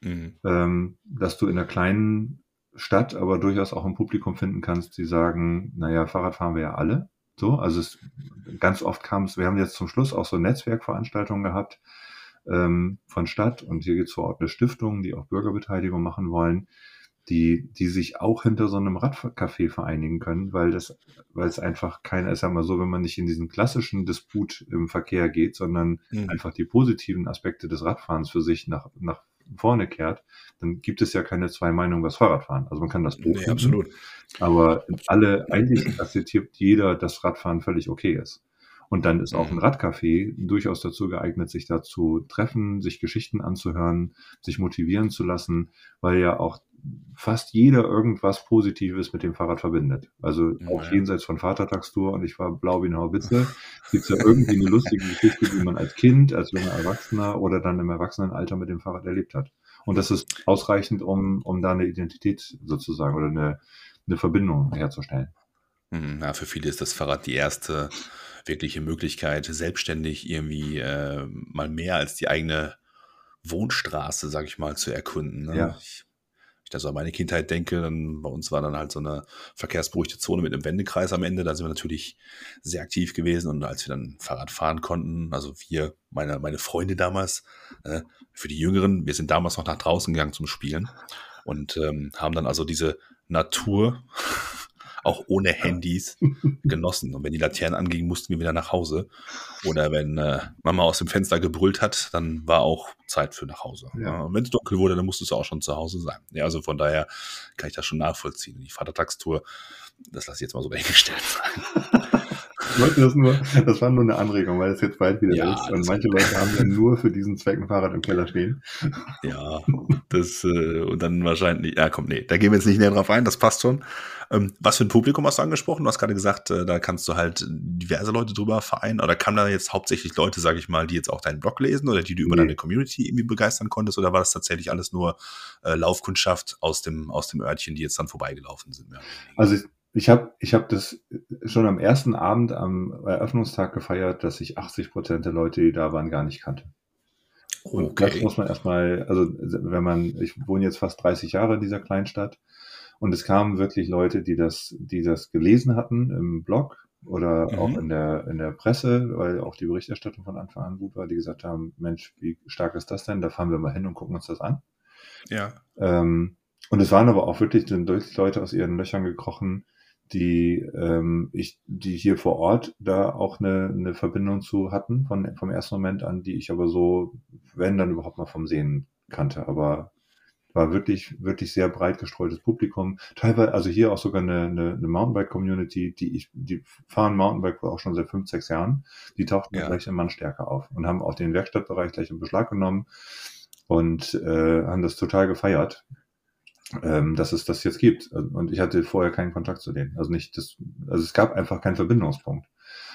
Mhm. Ähm, dass du in einer kleinen Stadt aber durchaus auch ein Publikum finden kannst, die sagen, naja, Fahrrad fahren wir ja alle. So, also es, ganz oft kam es, wir haben jetzt zum Schluss auch so Netzwerkveranstaltungen gehabt ähm, von Stadt und hier gibt es vor Ort eine Stiftung, die auch Bürgerbeteiligung machen wollen, die, die sich auch hinter so einem Radcafé vereinigen können, weil das, weil es einfach keiner, ich sag mal so, wenn man nicht in diesen klassischen Disput im Verkehr geht, sondern mhm. einfach die positiven Aspekte des Radfahrens für sich nach, nach vorne kehrt, dann gibt es ja keine zwei Meinungen was Fahrradfahren. Also man kann das doof nee, absolut. Aber alle eigentlich akzeptiert jeder, dass Radfahren völlig okay ist. Und dann ist auch ein mhm. Radcafé durchaus dazu geeignet, sich da zu treffen, sich Geschichten anzuhören, sich motivieren zu lassen, weil ja auch fast jeder irgendwas Positives mit dem Fahrrad verbindet. Also auch ja. jenseits von Vatertagstour und ich war blau wie eine Haubitze, gibt es ja irgendwie eine lustige Geschichte, die man als Kind, als junger Erwachsener oder dann im Erwachsenenalter mit dem Fahrrad erlebt hat. Und das ist ausreichend, um, um da eine Identität sozusagen oder eine, eine Verbindung herzustellen. Ja, für viele ist das Fahrrad die erste wirkliche Möglichkeit, selbstständig irgendwie äh, mal mehr als die eigene Wohnstraße, sag ich mal, zu erkunden. Ne? Ja. Ich ich da so an meine Kindheit denke, dann bei uns war dann halt so eine verkehrsberuhigte Zone mit einem Wendekreis am Ende. Da sind wir natürlich sehr aktiv gewesen. Und als wir dann Fahrrad fahren konnten, also wir, meine, meine Freunde damals, äh, für die Jüngeren, wir sind damals noch nach draußen gegangen zum Spielen und ähm, haben dann also diese Natur auch ohne Handys genossen. Und wenn die Laternen angingen, mussten wir wieder nach Hause. Oder wenn äh, Mama aus dem Fenster gebrüllt hat, dann war auch Zeit für nach Hause. Ja. Und wenn es dunkel wurde, dann musstest du auch schon zu Hause sein. Ja, also von daher kann ich das schon nachvollziehen. Die Vatertagstour, das lasse ich jetzt mal so dahingestellt sein. Wollte das nur, das war nur eine Anregung, weil es jetzt bald wieder ja, ist. Und manche Leute haben ja nur für diesen Zweck ein Fahrrad im Keller stehen. Ja, das, äh, und dann wahrscheinlich, ja komm, nee, da gehen wir jetzt nicht näher drauf ein, das passt schon. Ähm, was für ein Publikum hast du angesprochen? Du hast gerade gesagt, äh, da kannst du halt diverse Leute drüber vereinen. Oder kamen da jetzt hauptsächlich Leute, sage ich mal, die jetzt auch deinen Blog lesen oder die du über nee. deine Community irgendwie begeistern konntest? Oder war das tatsächlich alles nur äh, Laufkundschaft aus dem, aus dem Örtchen, die jetzt dann vorbeigelaufen sind? Also ich, ich habe ich hab das schon am ersten Abend am Eröffnungstag gefeiert, dass ich 80 Prozent der Leute, die da waren, gar nicht kannte. Und okay. das muss man erstmal, also wenn man, ich wohne jetzt fast 30 Jahre in dieser Kleinstadt und es kamen wirklich Leute, die das, die das gelesen hatten im Blog oder mhm. auch in der, in der Presse, weil auch die Berichterstattung von Anfang an gut war, die gesagt haben, Mensch, wie stark ist das denn? Da fahren wir mal hin und gucken uns das an. Ja. Ähm, und es waren aber auch wirklich sind Leute aus ihren Löchern gekrochen, die ähm, ich, die hier vor Ort da auch eine, eine Verbindung zu hatten von vom ersten Moment an, die ich aber so, wenn dann überhaupt mal vom Sehen kannte, aber war wirklich wirklich sehr breit gestreutes Publikum. Teilweise, also hier auch sogar eine, eine, eine Mountainbike-Community, die ich, die fahren Mountainbike auch schon seit fünf, sechs Jahren. Die tauchten ja. gleich in Mannstärke auf und haben auch den Werkstattbereich gleich in Beschlag genommen und äh, haben das total gefeiert ähm, dass es das jetzt gibt. Und ich hatte vorher keinen Kontakt zu denen. Also nicht das, also es gab einfach keinen Verbindungspunkt.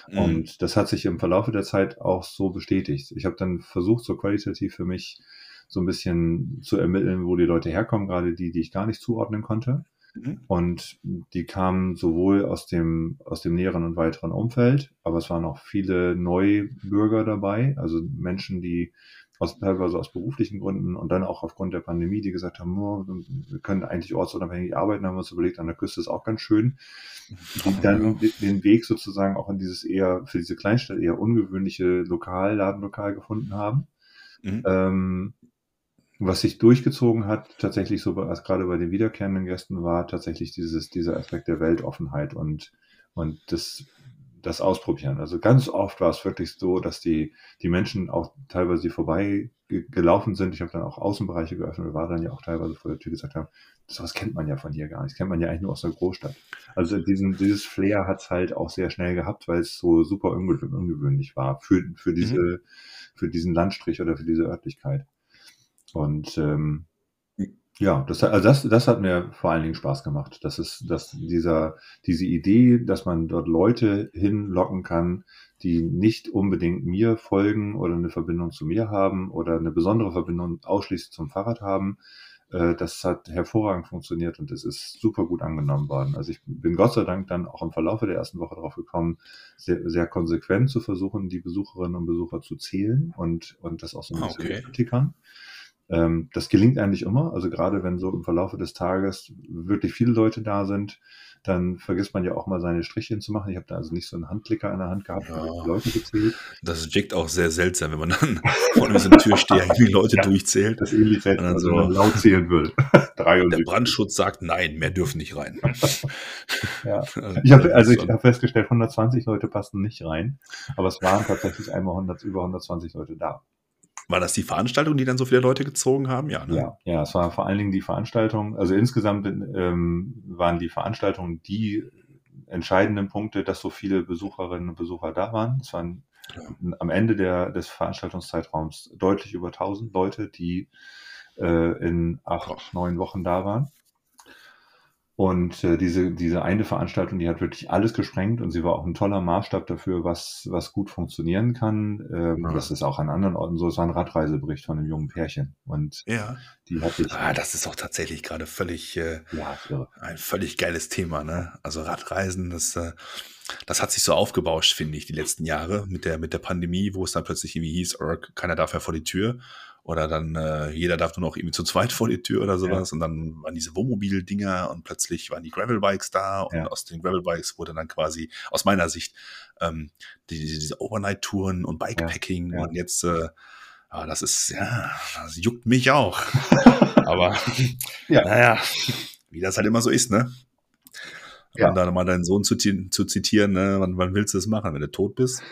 Mhm. Und das hat sich im Verlaufe der Zeit auch so bestätigt. Ich habe dann versucht, so qualitativ für mich so ein bisschen zu ermitteln, wo die Leute herkommen, gerade die, die ich gar nicht zuordnen konnte. Mhm. Und die kamen sowohl aus dem, aus dem näheren und weiteren Umfeld, aber es waren auch viele Neubürger dabei, also Menschen, die aus, teilweise aus beruflichen Gründen und dann auch aufgrund der Pandemie, die gesagt haben, oh, wir können eigentlich ortsunabhängig arbeiten, haben wir uns überlegt, an der Küste ist auch ganz schön, die dann den Weg sozusagen auch in dieses eher, für diese Kleinstadt eher ungewöhnliche Lokal, Ladenlokal gefunden haben. Mhm. Ähm, was sich durchgezogen hat, tatsächlich so als gerade bei den wiederkehrenden Gästen, war tatsächlich dieses, dieser Aspekt der Weltoffenheit und, und das das ausprobieren. Also ganz oft war es wirklich so, dass die, die Menschen auch teilweise vorbei gelaufen sind. Ich habe dann auch Außenbereiche geöffnet und war dann ja auch teilweise vor der Tür gesagt haben, sowas kennt man ja von hier gar nicht. Das kennt man ja eigentlich nur aus der Großstadt. Also diesen, dieses Flair hat es halt auch sehr schnell gehabt, weil es so super ungewöhnlich war für, für diese, mhm. für diesen Landstrich oder für diese Örtlichkeit. Und ähm, ja, das, also das, das hat mir vor allen Dingen Spaß gemacht. Das ist, dass dieser, diese Idee, dass man dort Leute hinlocken kann, die nicht unbedingt mir folgen oder eine Verbindung zu mir haben oder eine besondere Verbindung ausschließlich zum Fahrrad haben, äh, das hat hervorragend funktioniert und es ist super gut angenommen worden. Also ich bin Gott sei Dank dann auch im Verlauf der ersten Woche darauf gekommen, sehr, sehr konsequent zu versuchen, die Besucherinnen und Besucher zu zählen und, und das auch so ein bisschen okay. zu tickern. Ähm, das gelingt eigentlich immer. Also gerade wenn so im Verlauf des Tages wirklich viele Leute da sind, dann vergisst man ja auch mal seine Strichchen zu machen. Ich habe da also nicht so einen Handklicker in der Hand gehabt, ja. Leute gezählt. Das wirkt auch sehr seltsam, wenn man dann vor einem so einer Tür steht, wie Leute ja, durchzählt. Das ähnlich seltsam, also, wenn man laut zählen will. der Brandschutz sagt, nein, mehr dürfen nicht rein. ja. Also, ich habe also ich habe festgestellt, 120 Leute passten nicht rein, aber es waren tatsächlich einmal 100, über 120 Leute da. War das die Veranstaltung, die dann so viele Leute gezogen haben? Ja, ne? ja, ja, es war vor allen Dingen die Veranstaltung. Also insgesamt ähm, waren die Veranstaltungen die entscheidenden Punkte, dass so viele Besucherinnen und Besucher da waren. Es waren ja. am Ende der, des Veranstaltungszeitraums deutlich über 1000 Leute, die äh, in acht, neun Wochen da waren. Und äh, diese, diese eine Veranstaltung, die hat wirklich alles gesprengt und sie war auch ein toller Maßstab dafür, was, was gut funktionieren kann. Ähm, ja. Das ist auch an anderen Orten so. Es war ein Radreisebericht von einem jungen Pärchen. Und ja. die hat ich. Ah, das ist auch tatsächlich gerade völlig äh, ja, ein völlig geiles Thema, ne? Also Radreisen, das, äh, das hat sich so aufgebauscht, finde ich, die letzten Jahre mit der, mit der Pandemie, wo es dann plötzlich irgendwie hieß, keiner darf ja vor die Tür. Oder dann äh, jeder darf nur noch irgendwie zu zweit vor die Tür oder sowas. Ja. Und dann waren diese Wohnmobil-Dinger und plötzlich waren die Gravel-Bikes da. Und ja. aus den Gravel-Bikes wurde dann quasi, aus meiner Sicht, ähm, die, diese Overnight-Touren und Bikepacking. Ja. Und jetzt, äh, ah, das ist, ja, das juckt mich auch. Aber ja. naja, wie das halt immer so ist, ne? Ja. Und dann mal deinen Sohn zu, zu zitieren, ne? wann, wann willst du das machen, wenn du tot bist?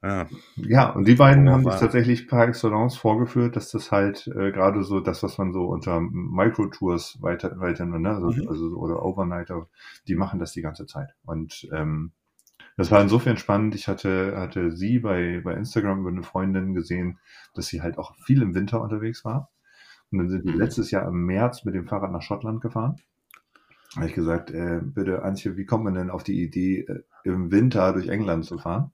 Ja. ja, und die beiden haben sich tatsächlich par excellence vorgeführt, dass das halt äh, gerade so das, was man so unter Microtours weiter, weiter ne? also, mhm. also oder Overnighter, die machen das die ganze Zeit. Und ähm, das war insofern spannend. Ich hatte, hatte sie bei, bei Instagram über eine Freundin gesehen, dass sie halt auch viel im Winter unterwegs war. Und dann sind wir mhm. letztes Jahr im März mit dem Fahrrad nach Schottland gefahren. Da habe ich gesagt, äh, bitte Antje, wie kommt man denn auf die Idee, äh, im Winter durch England zu fahren?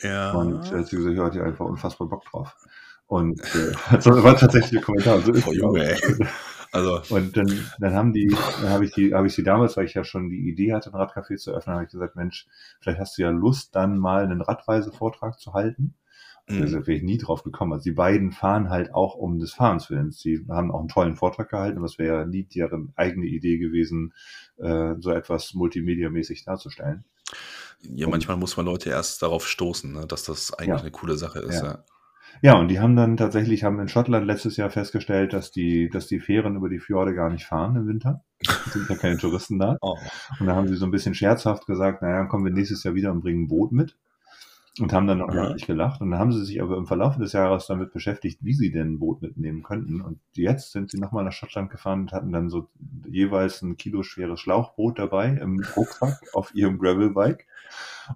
Ja. Und äh, sie gesagt, ja, hat einfach unfassbar Bock drauf. Und äh, das war tatsächlich ein Kommentar. So ist oh, Junge, ey. Also. Und dann, dann haben die, dann habe ich die, habe ich sie damals, weil ich ja schon die Idee hatte, ein Radcafé zu öffnen, habe ich gesagt, Mensch, vielleicht hast du ja Lust, dann mal einen Radreisevortrag zu halten. Mhm. Da wäre ich nie drauf gekommen. Also die beiden fahren halt auch um des Fahrens Willens. Sie haben auch einen tollen Vortrag gehalten, aber es wäre ja nie deren eigene Idee gewesen, äh, so etwas multimedia-mäßig darzustellen. Ja, manchmal muss man Leute erst darauf stoßen, ne, dass das eigentlich ja. eine coole Sache ist. Ja. ja. Ja, und die haben dann tatsächlich, haben in Schottland letztes Jahr festgestellt, dass die, dass die Fähren über die Fjorde gar nicht fahren im Winter. Es sind ja keine Touristen da. Oh. Und da haben sie so ein bisschen scherzhaft gesagt, naja, dann kommen wir nächstes Jahr wieder und bringen ein Boot mit und haben dann auch ja. nicht gelacht. Und dann haben sie sich aber im Verlauf des Jahres damit beschäftigt, wie sie denn ein Boot mitnehmen könnten. Und jetzt sind sie nochmal nach Schottland gefahren und hatten dann so jeweils ein Kilo schweres Schlauchboot dabei im Rucksack auf ihrem Gravelbike.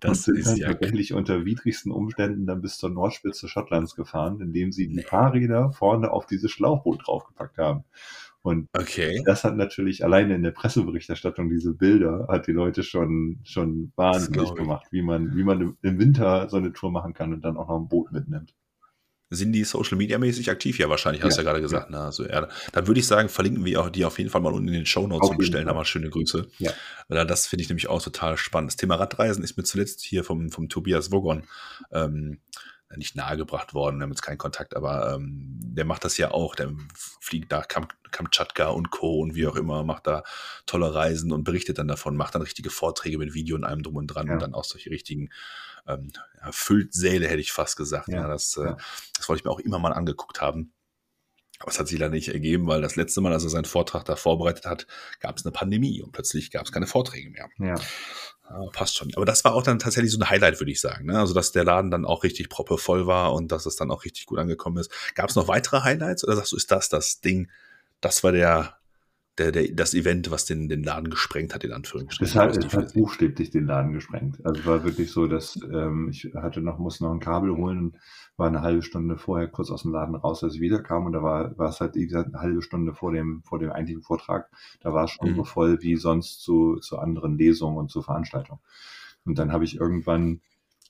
Das und sind dann ja tatsächlich unter widrigsten Umständen dann bis zur Nordspitze Schottlands gefahren, indem sie die Fahrräder vorne auf dieses Schlauchboot draufgepackt haben. Und okay. das hat natürlich alleine in der Presseberichterstattung diese Bilder hat die Leute schon schon wahnsinnig gemacht, wie man wie man im Winter so eine Tour machen kann und dann auch noch ein Boot mitnimmt. Sind die Social Media mäßig aktiv? Ja, wahrscheinlich, hast du ja, ja gerade gesagt. Ja. Ne? Also, ja, dann würde ich sagen, verlinken wir auch die auf jeden Fall mal unten in den Show Notes und bestellen da mal schöne Grüße. Ja. Weil das finde ich nämlich auch total spannend. Das Thema Radreisen ist mir zuletzt hier vom, vom Tobias Wogon ähm, nicht nahegebracht worden, wir haben jetzt keinen Kontakt, aber ähm, der macht das ja auch, der fliegt da Kam Kamtschatka und Co. und wie auch immer, macht da tolle Reisen und berichtet dann davon, macht dann richtige Vorträge mit Video und allem drum und dran ja. und dann auch solche richtigen ähm, ja, Säle, hätte ich fast gesagt. Ja. ja das, äh, das wollte ich mir auch immer mal angeguckt haben. Aber es hat sich leider nicht ergeben, weil das letzte Mal, als er seinen Vortrag da vorbereitet hat, gab es eine Pandemie und plötzlich gab es keine Vorträge mehr. Ja. Ja, passt schon. Aber das war auch dann tatsächlich so ein Highlight, würde ich sagen. Ne? Also, dass der Laden dann auch richtig proppevoll war und dass es dann auch richtig gut angekommen ist. Gab es noch weitere Highlights oder sagst du, ist das das Ding? Das war der, der, der, das Event, was den, den Laden gesprengt hat, in Anführungsstrichen. Es hat, es hat buchstäblich den Laden gesprengt. Also war wirklich so, dass ähm, ich hatte noch, musste noch ein Kabel holen war eine halbe Stunde vorher kurz aus dem Laden raus, als ich wiederkam. Und da war, war es halt, wie gesagt, eine halbe Stunde vor dem, vor dem eigentlichen Vortrag. Da war es schon mhm. so voll wie sonst zu, zu anderen Lesungen und zu Veranstaltungen. Und dann habe ich irgendwann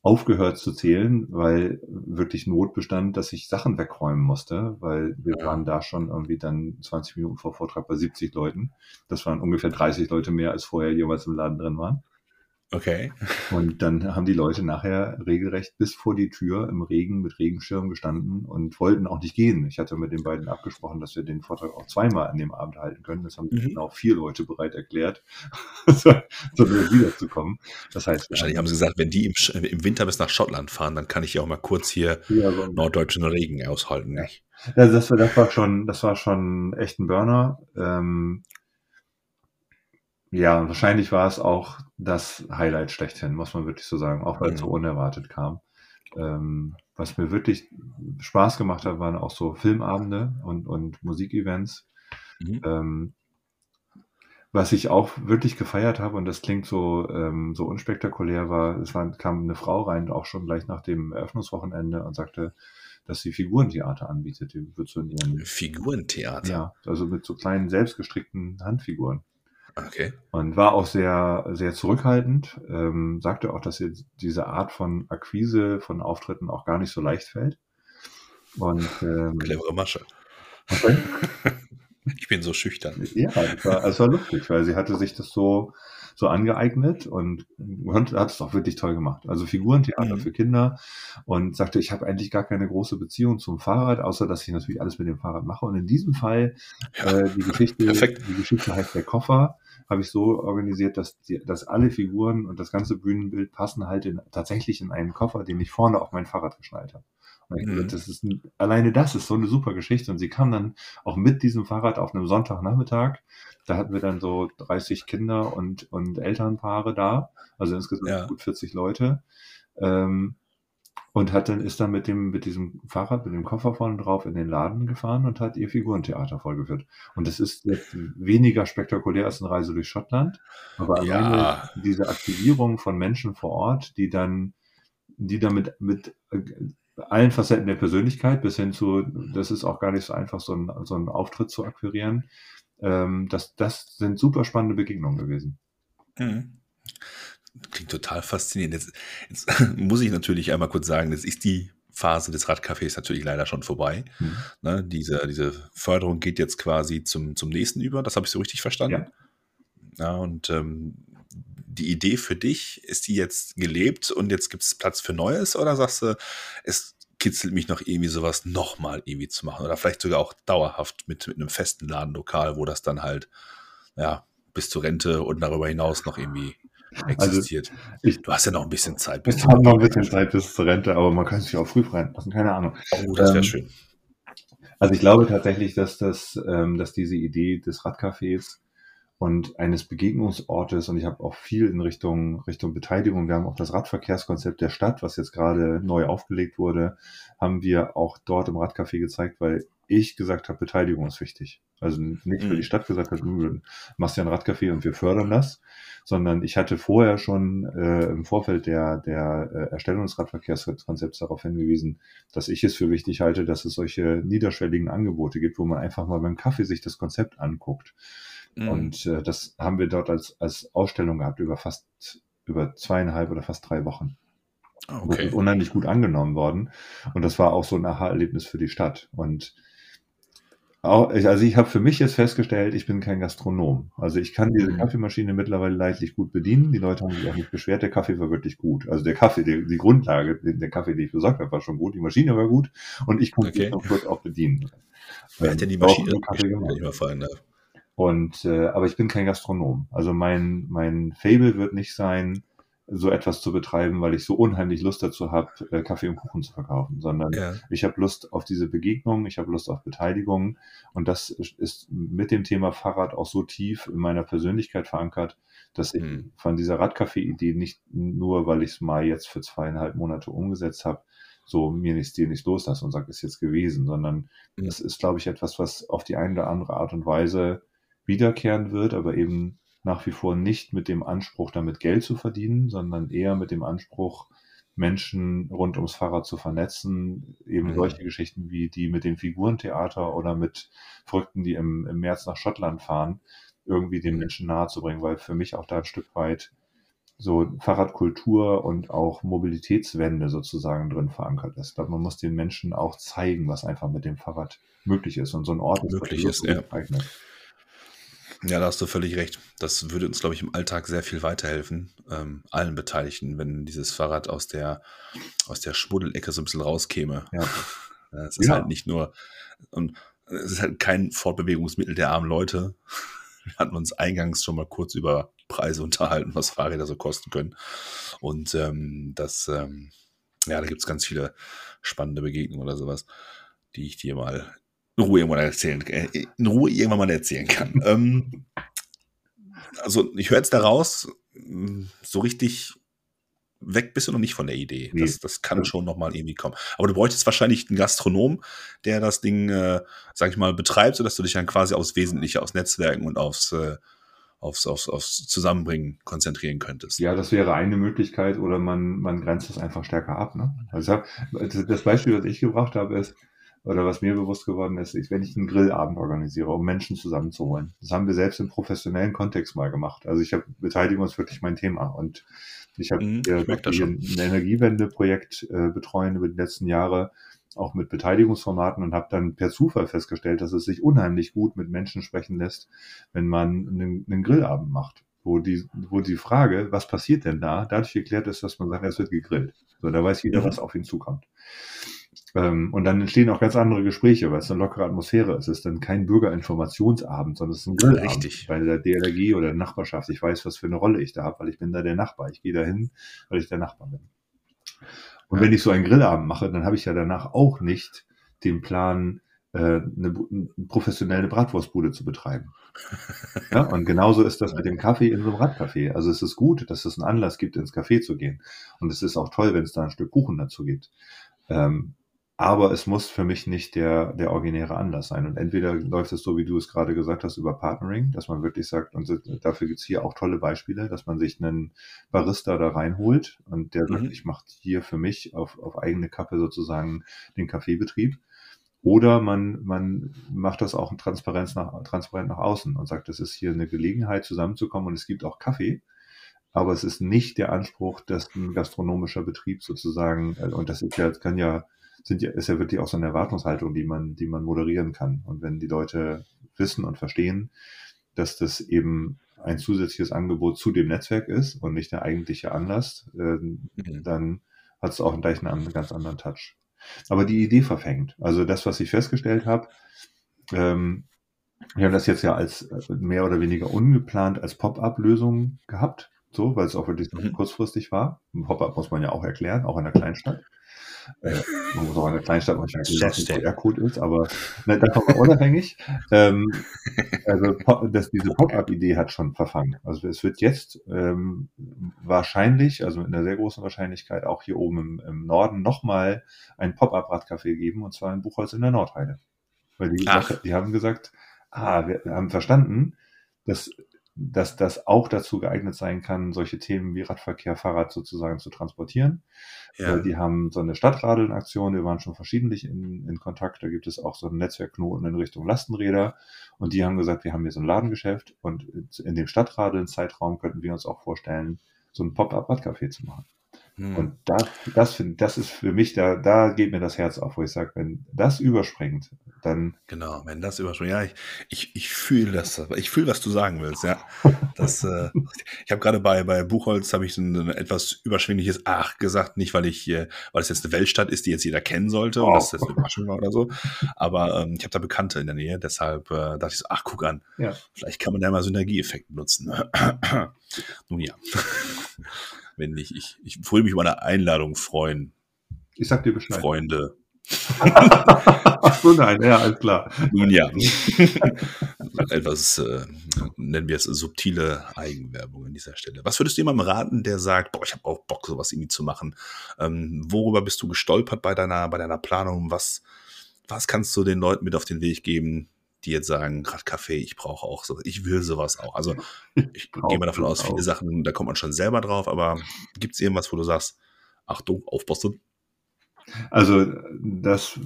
aufgehört zu zählen, weil wirklich Not bestand, dass ich Sachen wegräumen musste, weil wir ja. waren da schon irgendwie dann 20 Minuten vor Vortrag bei 70 Leuten. Das waren ungefähr 30 Leute mehr, als vorher jeweils im Laden drin waren. Okay. Und dann haben die Leute nachher regelrecht bis vor die Tür im Regen mit Regenschirm gestanden und wollten auch nicht gehen. Ich hatte mit den beiden abgesprochen, dass wir den Vortrag auch zweimal an dem Abend halten können. Das haben mhm. genau vier Leute bereit erklärt, so wiederzukommen. Das heißt, wahrscheinlich haben sie gesagt, wenn die im, im, Winter bis nach Schottland fahren, dann kann ich ja auch mal kurz hier ja, so norddeutschen Regen aushalten. Nicht? Also das, das, war schon, das war schon echt ein Burner. Ähm, ja, wahrscheinlich war es auch das Highlight schlechthin, muss man wirklich so sagen, auch weil es so mhm. unerwartet kam. Ähm, was mir wirklich Spaß gemacht hat, waren auch so Filmabende und, und Musikevents. Mhm. Ähm, was ich auch wirklich gefeiert habe, und das klingt so, ähm, so unspektakulär, war, es war, kam eine Frau rein, auch schon gleich nach dem Eröffnungswochenende und sagte, dass sie Figurentheater anbietet. Die wird so in ihren, Figurentheater? Ja, also mit so kleinen selbstgestrickten Handfiguren. Okay. Und war auch sehr, sehr zurückhaltend, ähm, sagte auch, dass ihr diese Art von Akquise von Auftritten auch gar nicht so leicht fällt. Und, ähm, Clevere Masche. Okay. ich bin so schüchtern. Ja, es war, es war lustig, weil sie hatte sich das so, so angeeignet und hat es auch wirklich toll gemacht. Also Figurentheater mhm. für Kinder und sagte, ich habe eigentlich gar keine große Beziehung zum Fahrrad, außer dass ich natürlich alles mit dem Fahrrad mache. Und in diesem Fall ja, äh, die Geschichte, perfekt. die Geschichte heißt der Koffer habe ich so organisiert, dass, die, dass alle Figuren und das ganze Bühnenbild passen halt in, tatsächlich in einen Koffer, den ich vorne auf mein Fahrrad geschnallt habe. Mhm. das ist ein, alleine das ist so eine super Geschichte. Und sie kam dann auch mit diesem Fahrrad auf einem Sonntagnachmittag. Da hatten wir dann so 30 Kinder und, und Elternpaare da, also insgesamt ja. gut 40 Leute. Ähm, und hat dann, ist dann mit dem, mit diesem Fahrrad, mit dem Koffer vorne drauf in den Laden gefahren und hat ihr Figurentheater vorgeführt. Und das ist jetzt weniger spektakulär als eine Reise durch Schottland. Aber ja. alleine diese Aktivierung von Menschen vor Ort, die dann, die damit mit äh, allen Facetten der Persönlichkeit bis hin zu, das ist auch gar nicht so einfach, so ein, so einen Auftritt zu akquirieren. Ähm, das, das sind super spannende Begegnungen gewesen. Mhm. Klingt total faszinierend. Jetzt, jetzt muss ich natürlich einmal kurz sagen, das ist die Phase des Radcafés natürlich leider schon vorbei. Mhm. Ne, diese, diese Förderung geht jetzt quasi zum, zum nächsten über. Das habe ich so richtig verstanden. Ja, ja und ähm, die Idee für dich, ist die jetzt gelebt und jetzt gibt es Platz für Neues oder sagst du, es kitzelt mich noch irgendwie sowas nochmal irgendwie zu machen oder vielleicht sogar auch dauerhaft mit, mit einem festen Ladenlokal, wo das dann halt, ja, bis zur Rente und darüber hinaus noch irgendwie also existiert. Also ich, du hast ja noch ein bisschen Zeit. Bis ich habe noch ein bisschen Zeit bis zur Rente, aber man kann sich auch früh reinpassen, keine Ahnung. Oh, das wäre ähm, schön. Also ich glaube tatsächlich, dass das, ähm, dass diese Idee des Radcafés und eines Begegnungsortes und ich habe auch viel in Richtung Richtung Beteiligung. Wir haben auch das Radverkehrskonzept der Stadt, was jetzt gerade neu aufgelegt wurde, haben wir auch dort im Radcafé gezeigt, weil ich gesagt habe, Beteiligung ist wichtig. Also nicht, weil die mhm. Stadt gesagt hat, du machst ja ein Radcafé und wir fördern das, sondern ich hatte vorher schon äh, im Vorfeld der, der äh, Erstellung des Radverkehrskonzepts darauf hingewiesen, dass ich es für wichtig halte, dass es solche niederschwelligen Angebote gibt, wo man einfach mal beim Kaffee sich das Konzept anguckt. Mhm. Und äh, das haben wir dort als, als Ausstellung gehabt über fast über zweieinhalb oder fast drei Wochen. Okay. Das ist unheimlich gut angenommen worden. Und das war auch so ein Aha-Erlebnis für die Stadt. Und auch, also ich habe für mich jetzt festgestellt, ich bin kein Gastronom. Also ich kann diese mhm. Kaffeemaschine mittlerweile leidlich gut bedienen. Die Leute haben sich auch nicht beschwert. Der Kaffee war wirklich gut. Also der Kaffee, die, die Grundlage, der Kaffee, den ich besorgt habe, war schon gut. Die Maschine war gut und ich konnte okay. noch kurz auch bedienen. Wer hat denn die Maschine Kaffee gemacht? Überfallen darf? Und äh, aber ich bin kein Gastronom. Also mein mein Fable wird nicht sein, so etwas zu betreiben, weil ich so unheimlich Lust dazu habe, äh, Kaffee und Kuchen zu verkaufen, sondern ja. ich habe Lust auf diese Begegnung, ich habe Lust auf Beteiligung und das ist mit dem Thema Fahrrad auch so tief in meiner Persönlichkeit verankert, dass ich mhm. von dieser Radcafé-Idee nicht nur, weil ich es mal jetzt für zweieinhalb Monate umgesetzt habe, so mir nicht Stil nicht loslasse und sage, ist jetzt gewesen, sondern mhm. das ist, glaube ich, etwas, was auf die eine oder andere Art und Weise wiederkehren wird, aber eben nach wie vor nicht mit dem Anspruch, damit Geld zu verdienen, sondern eher mit dem Anspruch, Menschen rund ums Fahrrad zu vernetzen. Eben mhm. solche Geschichten wie die mit dem Figurentheater oder mit Verrückten, die im, im März nach Schottland fahren, irgendwie den. Menschen nahezubringen, weil für mich auch da ein Stück weit so Fahrradkultur und auch Mobilitätswende sozusagen drin verankert ist. Ich glaube, man muss den Menschen auch zeigen, was einfach mit dem Fahrrad möglich ist. Und so ein Ort ist möglich ist, ja. Eignet. Ja, da hast du völlig recht. Das würde uns, glaube ich, im Alltag sehr viel weiterhelfen, ähm, allen Beteiligten, wenn dieses Fahrrad aus der, aus der Schmuddelecke so ein bisschen rauskäme. Ja. Es ist ja. halt nicht nur, und es ist halt kein Fortbewegungsmittel der armen Leute. Wir hatten uns eingangs schon mal kurz über Preise unterhalten, was Fahrräder so kosten können. Und ähm, das, ähm, ja, da gibt es ganz viele spannende Begegnungen oder sowas, die ich dir mal in Ruhe irgendwann erzählen, äh, in Ruhe irgendwann mal erzählen kann. ähm, also ich höre jetzt daraus, so richtig weg bist du noch nicht von der Idee. Nee. Das, das kann schon noch mal irgendwie kommen. Aber du bräuchtest wahrscheinlich einen Gastronom, der das Ding, äh, sag ich mal, betreibt, sodass du dich dann quasi aufs Wesentliche, aufs Netzwerken und aufs, äh, aufs, aufs, aufs Zusammenbringen konzentrieren könntest. Ja, das wäre eine Möglichkeit oder man, man grenzt das einfach stärker ab. Ne? Also das Beispiel, das ich gebracht habe, ist, oder was mir bewusst geworden ist, ist, wenn ich einen Grillabend organisiere, um Menschen zusammenzuholen. Das haben wir selbst im professionellen Kontext mal gemacht. Also ich habe Beteiligung ist wirklich mein Thema und ich habe mhm, ein Energiewende-Projekt äh, betreuen über die letzten Jahre, auch mit Beteiligungsformaten und habe dann per Zufall festgestellt, dass es sich unheimlich gut mit Menschen sprechen lässt, wenn man einen, einen Grillabend macht. wo die, wo die Frage, was passiert denn da, dadurch geklärt ist, dass man sagt, es wird gegrillt. So, da weiß jeder, mhm. was auf ihn zukommt. Ähm, und dann entstehen auch ganz andere Gespräche, weil es eine lockere Atmosphäre ist. Es ist dann kein Bürgerinformationsabend, sondern es ist ein Grillabend Richtig. bei der DLRG oder der Nachbarschaft. Ich weiß, was für eine Rolle ich da habe, weil ich bin da der Nachbar. Ich gehe da hin, weil ich der Nachbar bin. Und ja. wenn ich so einen Grillabend mache, dann habe ich ja danach auch nicht den Plan, äh, eine, eine professionelle Bratwurstbude zu betreiben. Ja, und genauso ist das mit dem Kaffee in so einem Radcafé. Also es ist gut, dass es einen Anlass gibt, ins Café zu gehen. Und es ist auch toll, wenn es da ein Stück Kuchen dazu gibt. Ähm, aber es muss für mich nicht der, der originäre Anlass sein. Und entweder läuft es so, wie du es gerade gesagt hast, über Partnering, dass man wirklich sagt, und dafür gibt's hier auch tolle Beispiele, dass man sich einen Barista da reinholt und der mhm. wirklich macht hier für mich auf, auf eigene Kappe sozusagen den Kaffeebetrieb. Oder man, man macht das auch in Transparenz nach, transparent nach außen und sagt, es ist hier eine Gelegenheit, zusammenzukommen und es gibt auch Kaffee. Aber es ist nicht der Anspruch, dass ein gastronomischer Betrieb sozusagen, äh, und das ist ja, kann ja, sind ja, ist ja wirklich auch so eine Erwartungshaltung, die man, die man moderieren kann. Und wenn die Leute wissen und verstehen, dass das eben ein zusätzliches Angebot zu dem Netzwerk ist und nicht der eigentliche Anlass, äh, mhm. dann hat es auch gleich einen ganz anderen Touch. Aber die Idee verfängt. Also das, was ich festgestellt habe, ähm, wir haben das jetzt ja als äh, mehr oder weniger ungeplant als Pop-up-Lösung gehabt, so, weil es auch wirklich mhm. kurzfristig war. Ein Pop-up muss man ja auch erklären, auch in der Kleinstadt. Äh, man muss auch in der Kleinstadt manchmal erklären, was ein QR-Code ist, aber ne, man unabhängig. ähm, also das, diese Pop-up-Idee hat schon verfangen. Also es wird jetzt ähm, wahrscheinlich, also mit einer sehr großen Wahrscheinlichkeit, auch hier oben im, im Norden nochmal ein Pop-up-Radcafé geben, und zwar in Buchholz in der Nordheide. Weil die, gesagt, die haben gesagt, ah, wir haben verstanden, dass dass das auch dazu geeignet sein kann, solche Themen wie Radverkehr, Fahrrad sozusagen zu transportieren. Ja. Die haben so eine Stadtradeln-Aktion, wir waren schon verschiedentlich in, in Kontakt, da gibt es auch so einen Netzwerkknoten in Richtung Lastenräder und die haben gesagt, wir haben hier so ein Ladengeschäft und in dem Stadtradeln-Zeitraum könnten wir uns auch vorstellen, so ein Pop-up-Radcafé zu machen. Hm. Und das, das, find, das ist für mich, da, da geht mir das Herz auf, wo ich sage, wenn das überspringt, dann. Genau, wenn das überspringt. Ja, ich, ich, ich fühle das, ich fühle, was du sagen willst, ja. Das, äh, ich habe gerade bei, bei Buchholz habe ich so ein, ein, etwas überschwingliches Ach gesagt, nicht weil ich, äh, weil es jetzt eine Weltstadt ist, die jetzt jeder kennen sollte oh. und das jetzt eine Überraschung war oder so. Aber ähm, ich habe da Bekannte in der Nähe, deshalb äh, dachte ich so, ach, guck an, ja. vielleicht kann man da mal Synergieeffekte nutzen. Nun ja wenn nicht. Ich, ich würde mich über eine Einladung freuen. Ich sag dir Bescheid. Freunde. Ach so, nein, ja, alles klar. Nun ja. Etwas, äh, nennen wir es subtile Eigenwerbung an dieser Stelle. Was würdest du jemandem raten, der sagt, boah, ich habe auch Bock, sowas irgendwie zu machen? Ähm, worüber bist du gestolpert bei deiner, bei deiner Planung? Was, was kannst du den Leuten mit auf den Weg geben, die jetzt sagen, gerade Kaffee, ich brauche auch so, ich will sowas auch. Also ich gehe mal davon aus, viele auch. Sachen, da kommt man schon selber drauf, aber gibt es irgendwas, wo du sagst, Achtung, aufpassen? Also das,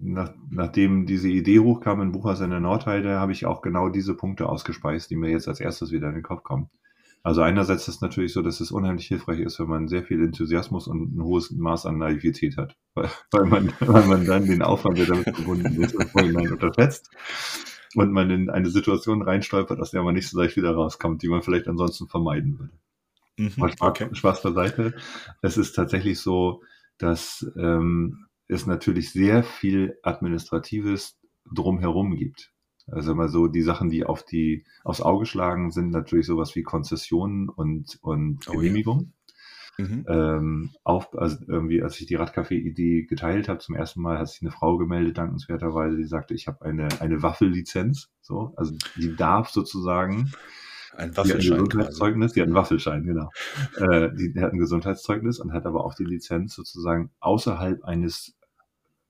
nach, nachdem diese Idee hochkam in Buchhaus in der Nordheide, habe ich auch genau diese Punkte ausgespeist, die mir jetzt als erstes wieder in den Kopf kommen. Also einerseits ist es natürlich so, dass es unheimlich hilfreich ist, wenn man sehr viel Enthusiasmus und ein hohes Maß an Naivität hat, weil, weil, man, weil man dann den Aufwand, der damit verbunden ist, im Vorhinein unterschätzt und man in eine Situation reinstolpert, aus der man nicht so leicht wieder rauskommt, die man vielleicht ansonsten vermeiden würde. Mhm, Spaß, okay. Spaß beiseite. Es ist tatsächlich so, dass ähm, es natürlich sehr viel Administratives drumherum gibt. Also mal so die Sachen, die auf die aufs Auge schlagen, sind natürlich sowas wie Konzessionen und und oh, Genehmigung. Ja. Mhm. Ähm, auf, also irgendwie, als ich die Radcafé-Idee geteilt habe, zum ersten Mal hat sich eine Frau gemeldet, dankenswerterweise, die sagte, ich habe eine, eine Waffellizenz. So, also die darf sozusagen ein Waffelschein. Die hat ein Gesundheitszeugnis, die hat einen Waffelschein, genau. äh, die hat ein Gesundheitszeugnis und hat aber auch die Lizenz sozusagen außerhalb eines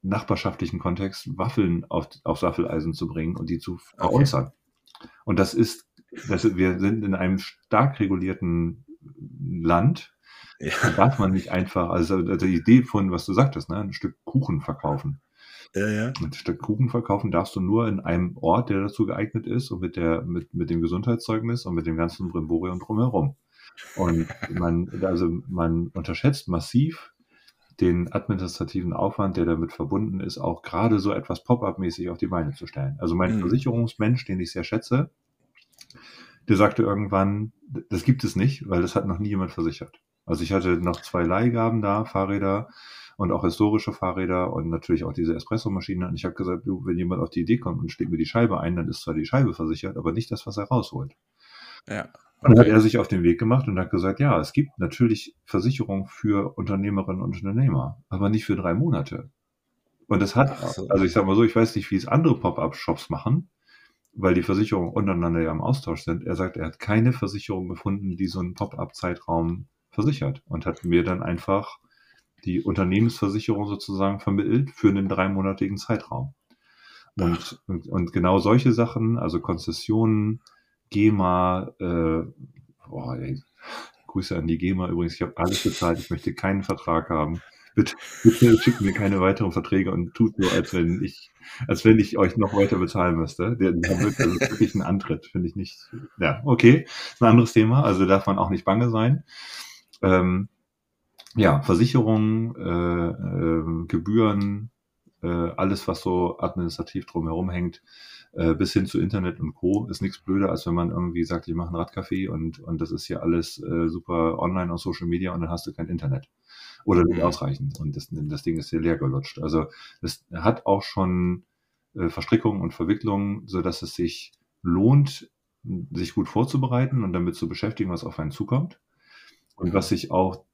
nachbarschaftlichen Kontext Waffeln auf, aufs Waffeleisen zu bringen und die zu veräußern. Okay. Und das ist, das, wir sind in einem stark regulierten Land. Ja. Da darf man nicht einfach, also, also die Idee von, was du sagtest, ne, ein Stück Kuchen verkaufen. Ja, ja. Ein Stück Kuchen verkaufen darfst du nur in einem Ort, der dazu geeignet ist und mit der, mit, mit dem Gesundheitszeugnis und mit dem ganzen Brimborium drumherum. Und man, also man unterschätzt massiv den administrativen Aufwand, der damit verbunden ist, auch gerade so etwas Pop-up-mäßig auf die Beine zu stellen. Also mein mhm. Versicherungsmensch, den ich sehr schätze, der sagte irgendwann, das gibt es nicht, weil das hat noch nie jemand versichert. Also ich hatte noch zwei Leihgaben da, Fahrräder und auch historische Fahrräder und natürlich auch diese Espresso-Maschine. Und ich habe gesagt, du, wenn jemand auf die Idee kommt und schlägt mir die Scheibe ein, dann ist zwar die Scheibe versichert, aber nicht das, was er rausholt. Ja. Dann hat er sich auf den Weg gemacht und hat gesagt, ja, es gibt natürlich Versicherung für Unternehmerinnen und Unternehmer, aber nicht für drei Monate. Und das hat, so. also ich sag mal so, ich weiß nicht, wie es andere Pop-up-Shops machen, weil die Versicherungen untereinander ja im Austausch sind. Er sagt, er hat keine Versicherung gefunden, die so einen Pop-up-Zeitraum versichert und hat mir dann einfach die Unternehmensversicherung sozusagen vermittelt für einen dreimonatigen Zeitraum. Und, und, und, genau solche Sachen, also Konzessionen, GEMA, äh, boah, ey, Grüße an die GEMA übrigens, ich habe alles bezahlt, ich möchte keinen Vertrag haben. Bitte, bitte schickt mir keine weiteren Verträge und tut so, als wenn ich, als wenn ich euch noch weiter bezahlen müsste. Der, der wird also wirklich ein Antritt, finde ich nicht. Ja, okay, ein anderes Thema, also darf man auch nicht bange sein. Ähm, ja, Versicherungen, äh, äh, Gebühren, äh, alles, was so administrativ drumherum hängt, äh, bis hin zu Internet und Co. ist nichts blöder, als wenn man irgendwie sagt, ich mache ein Radcafé und, und das ist hier alles äh, super online auf Social Media und dann hast du kein Internet. Oder nicht mhm. ausreichend und das, das Ding ist hier leer gelutscht. Also das hat auch schon äh, Verstrickungen und Verwicklungen, so dass es sich lohnt, sich gut vorzubereiten und damit zu beschäftigen, was auf einen zukommt. Und was sich auch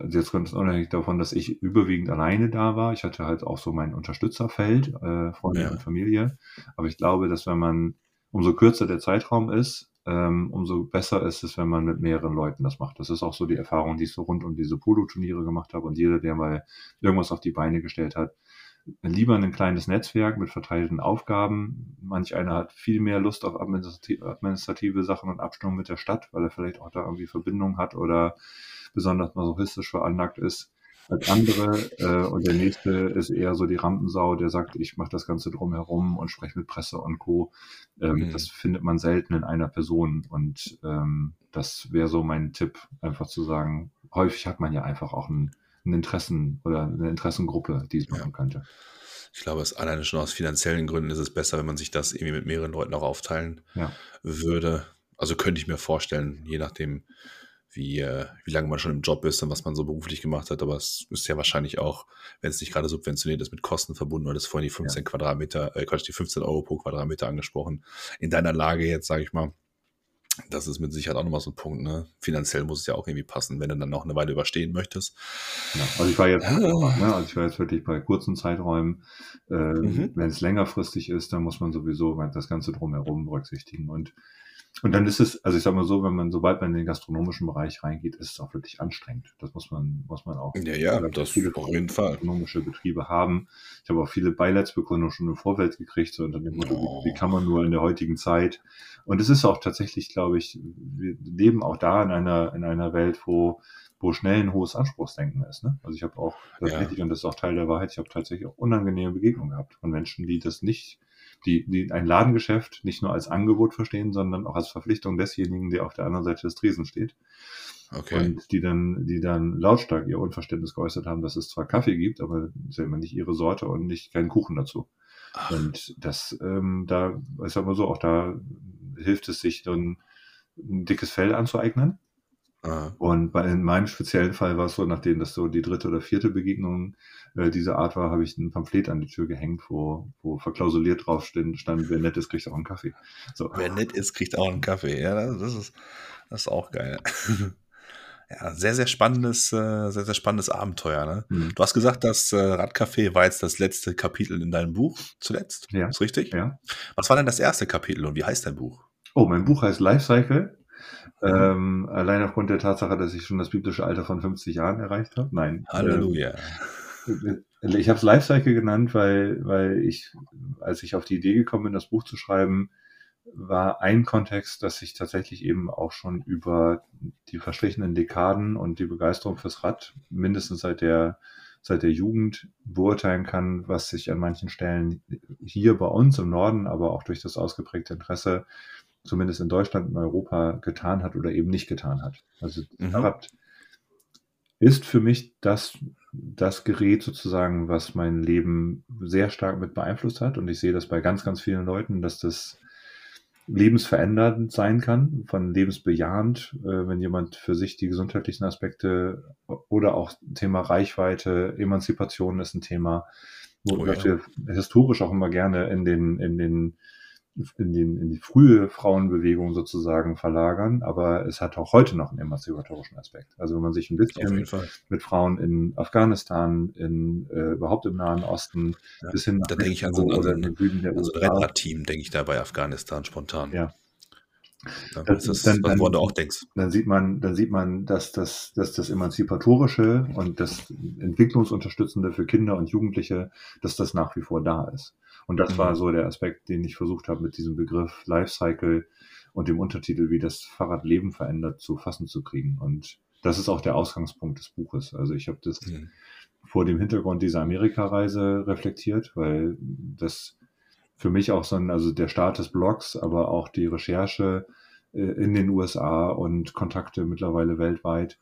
also jetzt kommt es unabhängig davon, dass ich überwiegend alleine da war. Ich hatte halt auch so mein Unterstützerfeld, äh, Freunde ja. und Familie. Aber ich glaube, dass wenn man, umso kürzer der Zeitraum ist, ähm, umso besser ist es, wenn man mit mehreren Leuten das macht. Das ist auch so die Erfahrung, die ich so rund um diese Polo-Turniere gemacht habe. Und jeder, der mal irgendwas auf die Beine gestellt hat, lieber ein kleines Netzwerk mit verteilten Aufgaben. Manch einer hat viel mehr Lust auf administrative Sachen und Abstimmung mit der Stadt, weil er vielleicht auch da irgendwie Verbindung hat oder besonders masochistisch veranlagt ist als andere. Äh, und der nächste ist eher so die Rampensau, der sagt, ich mache das Ganze drumherum und spreche mit Presse und Co. Ähm, mhm. Das findet man selten in einer Person. Und ähm, das wäre so mein Tipp, einfach zu sagen, häufig hat man ja einfach auch ein, ein Interessen oder eine Interessengruppe, die es machen ja. könnte. Ich glaube, es alleine schon aus finanziellen Gründen ist es besser, wenn man sich das irgendwie mit mehreren Leuten auch aufteilen ja. würde. Also könnte ich mir vorstellen, je nachdem, wie, äh, wie lange man schon im Job ist und was man so beruflich gemacht hat. Aber es ist ja wahrscheinlich auch, wenn es nicht gerade subventioniert ist, mit Kosten verbunden, weil das vorhin die 15 ja. Quadratmeter, äh, Quatsch, die 15 Euro pro Quadratmeter angesprochen. In deiner Lage jetzt, sage ich mal, das ist mit Sicherheit auch nochmal so ein Punkt, ne? Finanziell muss es ja auch irgendwie passen, wenn du dann noch eine Weile überstehen möchtest. Ja, also ich war jetzt, ah. ne, also ich war jetzt wirklich bei kurzen Zeiträumen. Äh, mhm. Wenn es längerfristig ist, dann muss man sowieso das Ganze drumherum berücksichtigen. Und und dann ist es, also ich sage mal so, wenn man, sobald man in den gastronomischen Bereich reingeht, ist es auch wirklich anstrengend. Das muss man, muss man auch. Ja, ja, das viele auf jeden Fall. Gastronomische Betriebe haben. Ich habe auch viele Beileidsbekundungen schon im Vorfeld gekriegt, so unter dem Motto, oh. wie, wie kann man nur in der heutigen Zeit? Und es ist auch tatsächlich, glaube ich, wir leben auch da in einer, in einer Welt, wo, wo schnell ein hohes Anspruchsdenken ist. Ne? Also ich habe auch tatsächlich, ja. und das ist auch Teil der Wahrheit, ich habe tatsächlich auch unangenehme Begegnungen gehabt von Menschen, die das nicht die, die ein Ladengeschäft nicht nur als Angebot verstehen, sondern auch als Verpflichtung desjenigen, der auf der anderen Seite des Tresen steht. Okay. Und die dann, die dann lautstark ihr Unverständnis geäußert haben, dass es zwar Kaffee gibt, aber ist immer nicht ihre Sorte und nicht keinen Kuchen dazu. Ach. Und das, ähm, da, sag mal so, auch da hilft es sich dann ein dickes Fell anzueignen. Aha. Und bei, in meinem speziellen Fall war es so, nachdem das so die dritte oder vierte Begegnung äh, dieser Art war, habe ich ein Pamphlet an die Tür gehängt, wo, wo verklausuliert drauf stand, stand, wer nett ist, kriegt auch einen Kaffee. So. Wer nett ist, kriegt auch einen Kaffee. Ja, das ist, das ist auch geil. ja, sehr, sehr spannendes, äh, sehr, sehr spannendes Abenteuer. Ne? Mhm. Du hast gesagt, das äh, Radcafé war jetzt das letzte Kapitel in deinem Buch zuletzt. Ja. Ist richtig? Ja. Was war denn das erste Kapitel und wie heißt dein Buch? Oh, mein Buch heißt Lifecycle. Mhm. Ähm, allein aufgrund der Tatsache, dass ich schon das biblische Alter von 50 Jahren erreicht habe. Nein. Halleluja. Äh, ich habe es Lifecycle genannt, weil, weil ich, als ich auf die Idee gekommen bin, das Buch zu schreiben, war ein Kontext, dass ich tatsächlich eben auch schon über die verstrichenen Dekaden und die Begeisterung fürs Rad mindestens seit der seit der Jugend beurteilen kann, was sich an manchen Stellen hier bei uns im Norden, aber auch durch das ausgeprägte Interesse zumindest in Deutschland und Europa getan hat oder eben nicht getan hat. Also mhm. Ist für mich das das Gerät sozusagen, was mein Leben sehr stark mit beeinflusst hat. Und ich sehe das bei ganz, ganz vielen Leuten, dass das lebensverändernd sein kann, von lebensbejahend, äh, wenn jemand für sich die gesundheitlichen Aspekte oder auch Thema Reichweite, Emanzipation ist ein Thema, wo oh, ja. wir historisch auch immer gerne in den, in den in, den, in die frühe Frauenbewegung sozusagen verlagern, aber es hat auch heute noch einen emanzipatorischen Aspekt. Also wenn man sich ein bisschen mit Frauen in Afghanistan, in äh, überhaupt im Nahen Osten ja, bis hin da denke ich an so, an so ein, an so ein Rettner-Team, denke ich da bei Afghanistan spontan. Ja. Dann, das ist dann, denkst. Dann sieht man, dann sieht man, dass das, dass das Emanzipatorische und das Entwicklungsunterstützende für Kinder und Jugendliche, dass das nach wie vor da ist. Und das mhm. war so der Aspekt, den ich versucht habe, mit diesem Begriff Lifecycle und dem Untertitel, wie das Fahrrad Leben verändert, zu fassen zu kriegen. Und das ist auch der Ausgangspunkt des Buches. Also ich habe das mhm. vor dem Hintergrund dieser Amerikareise reflektiert, weil das für mich auch so ein, also der Start des Blogs, aber auch die Recherche äh, in den USA und Kontakte mittlerweile weltweit,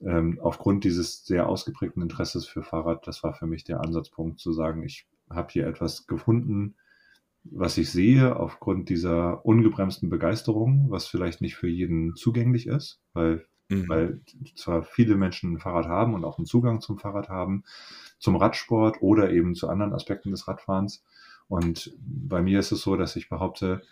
ähm, aufgrund dieses sehr ausgeprägten Interesses für Fahrrad, das war für mich der Ansatzpunkt zu sagen, ich habe hier etwas gefunden, was ich sehe aufgrund dieser ungebremsten Begeisterung, was vielleicht nicht für jeden zugänglich ist, weil, mhm. weil zwar viele Menschen ein Fahrrad haben und auch einen Zugang zum Fahrrad haben, zum Radsport oder eben zu anderen Aspekten des Radfahrens. Und bei mir ist es so, dass ich behaupte,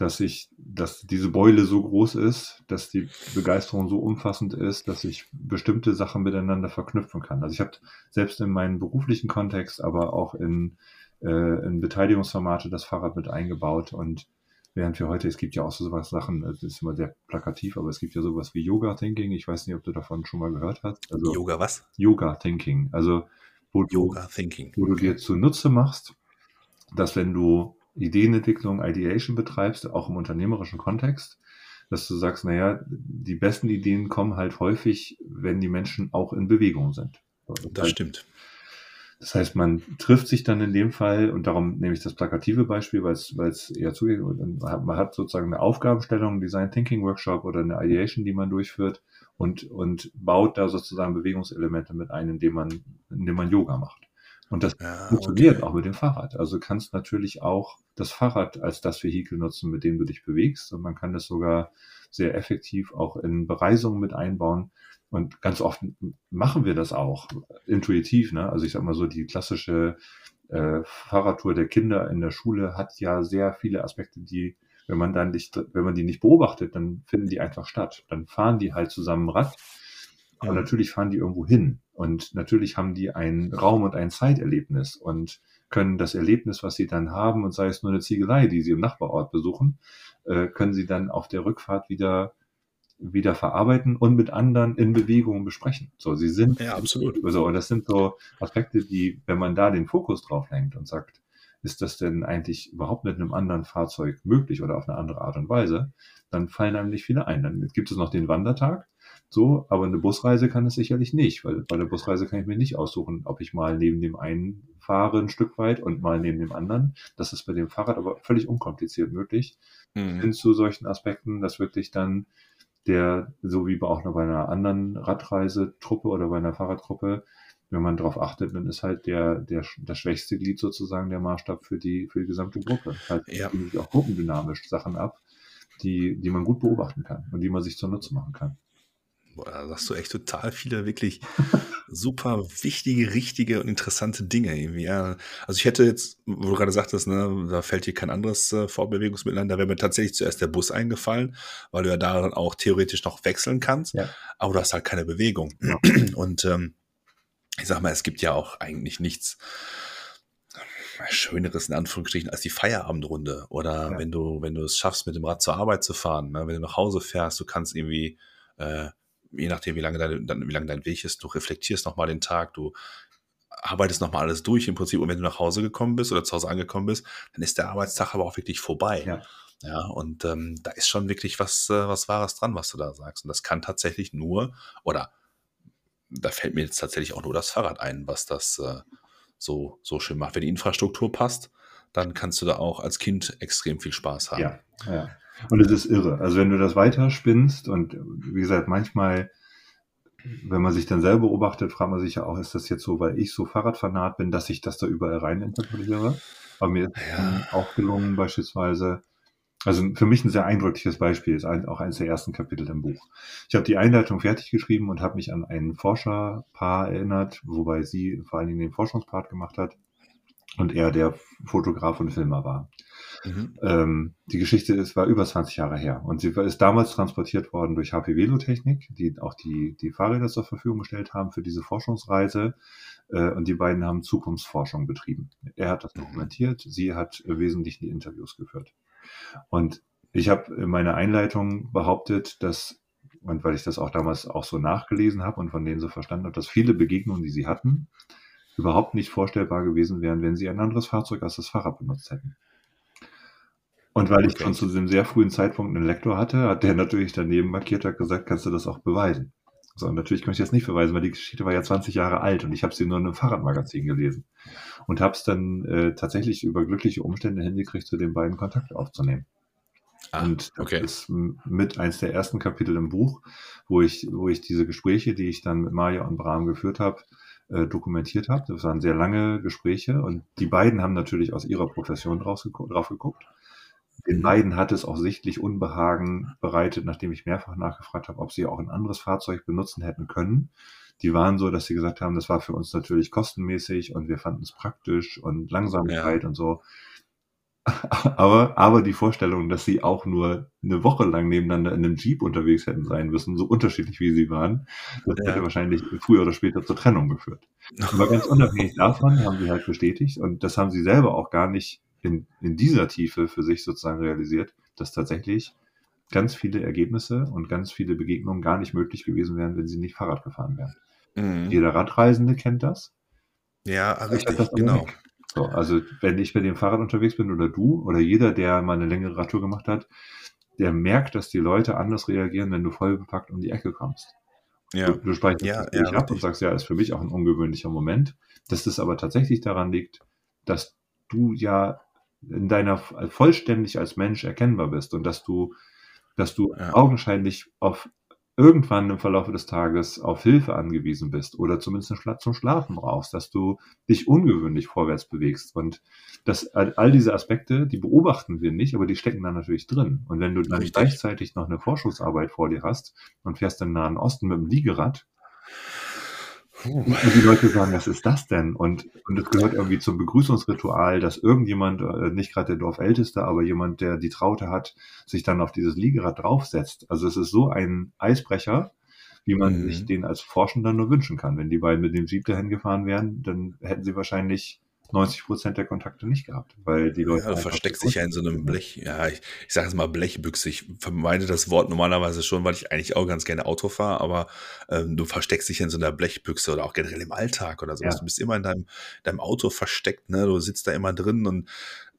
dass ich, dass diese Beule so groß ist, dass die Begeisterung so umfassend ist, dass ich bestimmte Sachen miteinander verknüpfen kann. Also ich habe selbst in meinem beruflichen Kontext, aber auch in, äh, in Beteiligungsformate das Fahrrad mit eingebaut und während wir heute, es gibt ja auch so sowas Sachen, das ist immer sehr plakativ, aber es gibt ja sowas wie Yoga Thinking. Ich weiß nicht, ob du davon schon mal gehört hast. Also Yoga was? Yoga Thinking. Also wo Yoga du, Thinking. Wo du dir zunutze machst, dass wenn du Ideenentwicklung, Ideation betreibst, auch im unternehmerischen Kontext, dass du sagst, naja, die besten Ideen kommen halt häufig, wenn die Menschen auch in Bewegung sind. Das, das stimmt. Das heißt, man trifft sich dann in dem Fall, und darum nehme ich das plakative Beispiel, weil es, weil es eher zugeht, man hat sozusagen eine Aufgabenstellung, Design Thinking Workshop oder eine Ideation, die man durchführt und, und baut da sozusagen Bewegungselemente mit ein, indem man, indem man Yoga macht. Und das ja, funktioniert okay. auch mit dem Fahrrad. Also du kannst natürlich auch das Fahrrad als das Vehikel nutzen, mit dem du dich bewegst. Und man kann das sogar sehr effektiv auch in Bereisungen mit einbauen. Und ganz oft machen wir das auch intuitiv. Ne? Also ich sag mal so, die klassische äh, Fahrradtour der Kinder in der Schule hat ja sehr viele Aspekte, die, wenn man dann nicht, wenn man die nicht beobachtet, dann finden die einfach statt. Dann fahren die halt zusammen Rad. Aber natürlich fahren die irgendwo hin. Und natürlich haben die ein Raum- und ein Zeiterlebnis und können das Erlebnis, was sie dann haben, und sei es nur eine Ziegelei, die sie im Nachbarort besuchen, äh, können sie dann auf der Rückfahrt wieder wieder verarbeiten und mit anderen in Bewegung besprechen. So, sie sind ja absolut. So, und das sind so Aspekte, die, wenn man da den Fokus drauf lenkt und sagt, ist das denn eigentlich überhaupt mit einem anderen Fahrzeug möglich oder auf eine andere Art und Weise, dann fallen einem nicht viele ein. Dann gibt es noch den Wandertag, so, aber eine Busreise kann es sicherlich nicht, weil bei der Busreise kann ich mir nicht aussuchen, ob ich mal neben dem einen fahre ein Stück weit und mal neben dem anderen. Das ist bei dem Fahrrad aber völlig unkompliziert möglich. Mhm. Hin zu solchen Aspekten, dass wirklich dann der, so wie bei auch noch bei einer anderen Radreisetruppe oder bei einer Fahrradgruppe, wenn man darauf achtet, dann ist halt der, der, das schwächste Glied sozusagen der Maßstab für die, für die gesamte Gruppe. Halt ja. auch gruppendynamisch Sachen ab, die, die man gut beobachten kann und die man sich zunutze machen kann. Boah, da sagst du echt total viele wirklich super wichtige, richtige und interessante Dinge irgendwie. Ja. Also ich hätte jetzt, wo du gerade sagtest, ne, da fällt dir kein anderes äh, Fortbewegungsmittel ein, da wäre mir tatsächlich zuerst der Bus eingefallen, weil du ja daran auch theoretisch noch wechseln kannst, ja. aber du hast halt keine Bewegung. Ja. Und ähm, ich sag mal, es gibt ja auch eigentlich nichts Schöneres in Anführungsstrichen als die Feierabendrunde. Oder ja. wenn du, wenn du es schaffst, mit dem Rad zur Arbeit zu fahren, ne? wenn du nach Hause fährst, du kannst irgendwie äh, je nachdem, wie lange, dein, dann, wie lange dein Weg ist, du reflektierst nochmal den Tag, du arbeitest nochmal alles durch im Prinzip. Und wenn du nach Hause gekommen bist oder zu Hause angekommen bist, dann ist der Arbeitstag aber auch wirklich vorbei. Ja. Ja, und ähm, da ist schon wirklich was, äh, was Wahres dran, was du da sagst. Und das kann tatsächlich nur, oder da fällt mir jetzt tatsächlich auch nur das Fahrrad ein, was das äh, so, so schön macht. Wenn die Infrastruktur passt, dann kannst du da auch als Kind extrem viel Spaß haben. Ja, ja. Und es ist irre. Also wenn du das weiterspinnst und wie gesagt, manchmal, wenn man sich dann selber beobachtet, fragt man sich ja auch, ist das jetzt so, weil ich so Fahrradfanat bin, dass ich das da überall rein interpretiere? Aber mir ist ja. auch gelungen, beispielsweise Also für mich ein sehr eindrückliches Beispiel, ist auch eines der ersten Kapitel im Buch. Ich habe die Einleitung fertig geschrieben und habe mich an ein Forscherpaar erinnert, wobei sie vor allen Dingen den Forschungspart gemacht hat und er der Fotograf und Filmer war. Mhm. Ähm, die Geschichte ist, war über 20 Jahre her und sie ist damals transportiert worden durch HP Velotechnik, die auch die, die Fahrräder zur Verfügung gestellt haben für diese Forschungsreise äh, und die beiden haben Zukunftsforschung betrieben. Er hat das mhm. dokumentiert, sie hat wesentlich die Interviews geführt. Und ich habe in meiner Einleitung behauptet, dass, und weil ich das auch damals auch so nachgelesen habe und von denen so verstanden habe, dass viele Begegnungen, die sie hatten, überhaupt nicht vorstellbar gewesen wären, wenn sie ein anderes Fahrzeug als das Fahrrad benutzt hätten. Und weil ich schon zu diesem sehr frühen Zeitpunkt einen Lektor hatte, hat der natürlich daneben markiert, hat gesagt, kannst du das auch beweisen. So, und natürlich kann ich das nicht beweisen, weil die Geschichte war ja 20 Jahre alt und ich habe sie nur in einem Fahrradmagazin gelesen und habe es dann äh, tatsächlich über glückliche Umstände hingekriegt, zu den beiden Kontakt aufzunehmen. Ah, und das okay. ist mit eins der ersten Kapitel im Buch, wo ich, wo ich diese Gespräche, die ich dann mit Maja und Bram geführt habe, äh, dokumentiert habe. Das waren sehr lange Gespräche und die beiden haben natürlich aus ihrer Profession drauf geguckt. Den mhm. beiden hat es auch sichtlich Unbehagen bereitet, nachdem ich mehrfach nachgefragt habe, ob sie auch ein anderes Fahrzeug benutzen hätten können. Die waren so, dass sie gesagt haben, das war für uns natürlich kostenmäßig und wir fanden es praktisch und Langsamkeit ja. und so. Aber, aber die Vorstellung, dass sie auch nur eine Woche lang nebeneinander in einem Jeep unterwegs hätten sein müssen, so unterschiedlich wie sie waren, das ja. hätte wahrscheinlich früher oder später zur Trennung geführt. Aber ganz unabhängig davon haben sie halt bestätigt und das haben sie selber auch gar nicht in, in dieser Tiefe für sich sozusagen realisiert, dass tatsächlich ganz viele Ergebnisse und ganz viele Begegnungen gar nicht möglich gewesen wären, wenn sie nicht Fahrrad gefahren wären. Mhm. Jeder Radreisende kennt das. Ja, richtig, genau. So, also wenn ich mit dem Fahrrad unterwegs bin oder du oder jeder, der mal eine längere Radtour gemacht hat, der merkt, dass die Leute anders reagieren, wenn du voll bepackt um die Ecke kommst. Ja. Du, du speicherst ja, ja, ab und sagst, ja, ist für mich auch ein ungewöhnlicher Moment. Dass das aber tatsächlich daran liegt, dass du ja in deiner vollständig als Mensch erkennbar bist und dass du, dass du ja. augenscheinlich auf irgendwann im Verlauf des Tages auf Hilfe angewiesen bist oder zumindest zum Schlafen brauchst, dass du dich ungewöhnlich vorwärts bewegst. Und das, all diese Aspekte, die beobachten wir nicht, aber die stecken da natürlich drin. Und wenn du dann Richtig. gleichzeitig noch eine Forschungsarbeit vor dir hast und fährst im Nahen Osten mit dem Liegerad, und die Leute sagen, was ist das denn? Und, und es gehört irgendwie zum Begrüßungsritual, dass irgendjemand, äh, nicht gerade der Dorfälteste, aber jemand, der die Traute hat, sich dann auf dieses Liegerad draufsetzt. Also es ist so ein Eisbrecher, wie man mhm. sich den als Forschender nur wünschen kann. Wenn die beiden mit dem Jeep dahin gefahren wären, dann hätten sie wahrscheinlich 90 Prozent der Kontakte nicht gehabt, weil die Leute. Ja, du versteckst dich ja in so einem Blech, ja, ich, ich sage jetzt mal Blechbüchse. Ich vermeide das Wort normalerweise schon, weil ich eigentlich auch ganz gerne Auto fahre, aber ähm, du versteckst dich in so einer Blechbüchse oder auch generell im Alltag oder sowas. Ja. Du bist immer in deinem, deinem Auto versteckt, ne? Du sitzt da immer drin und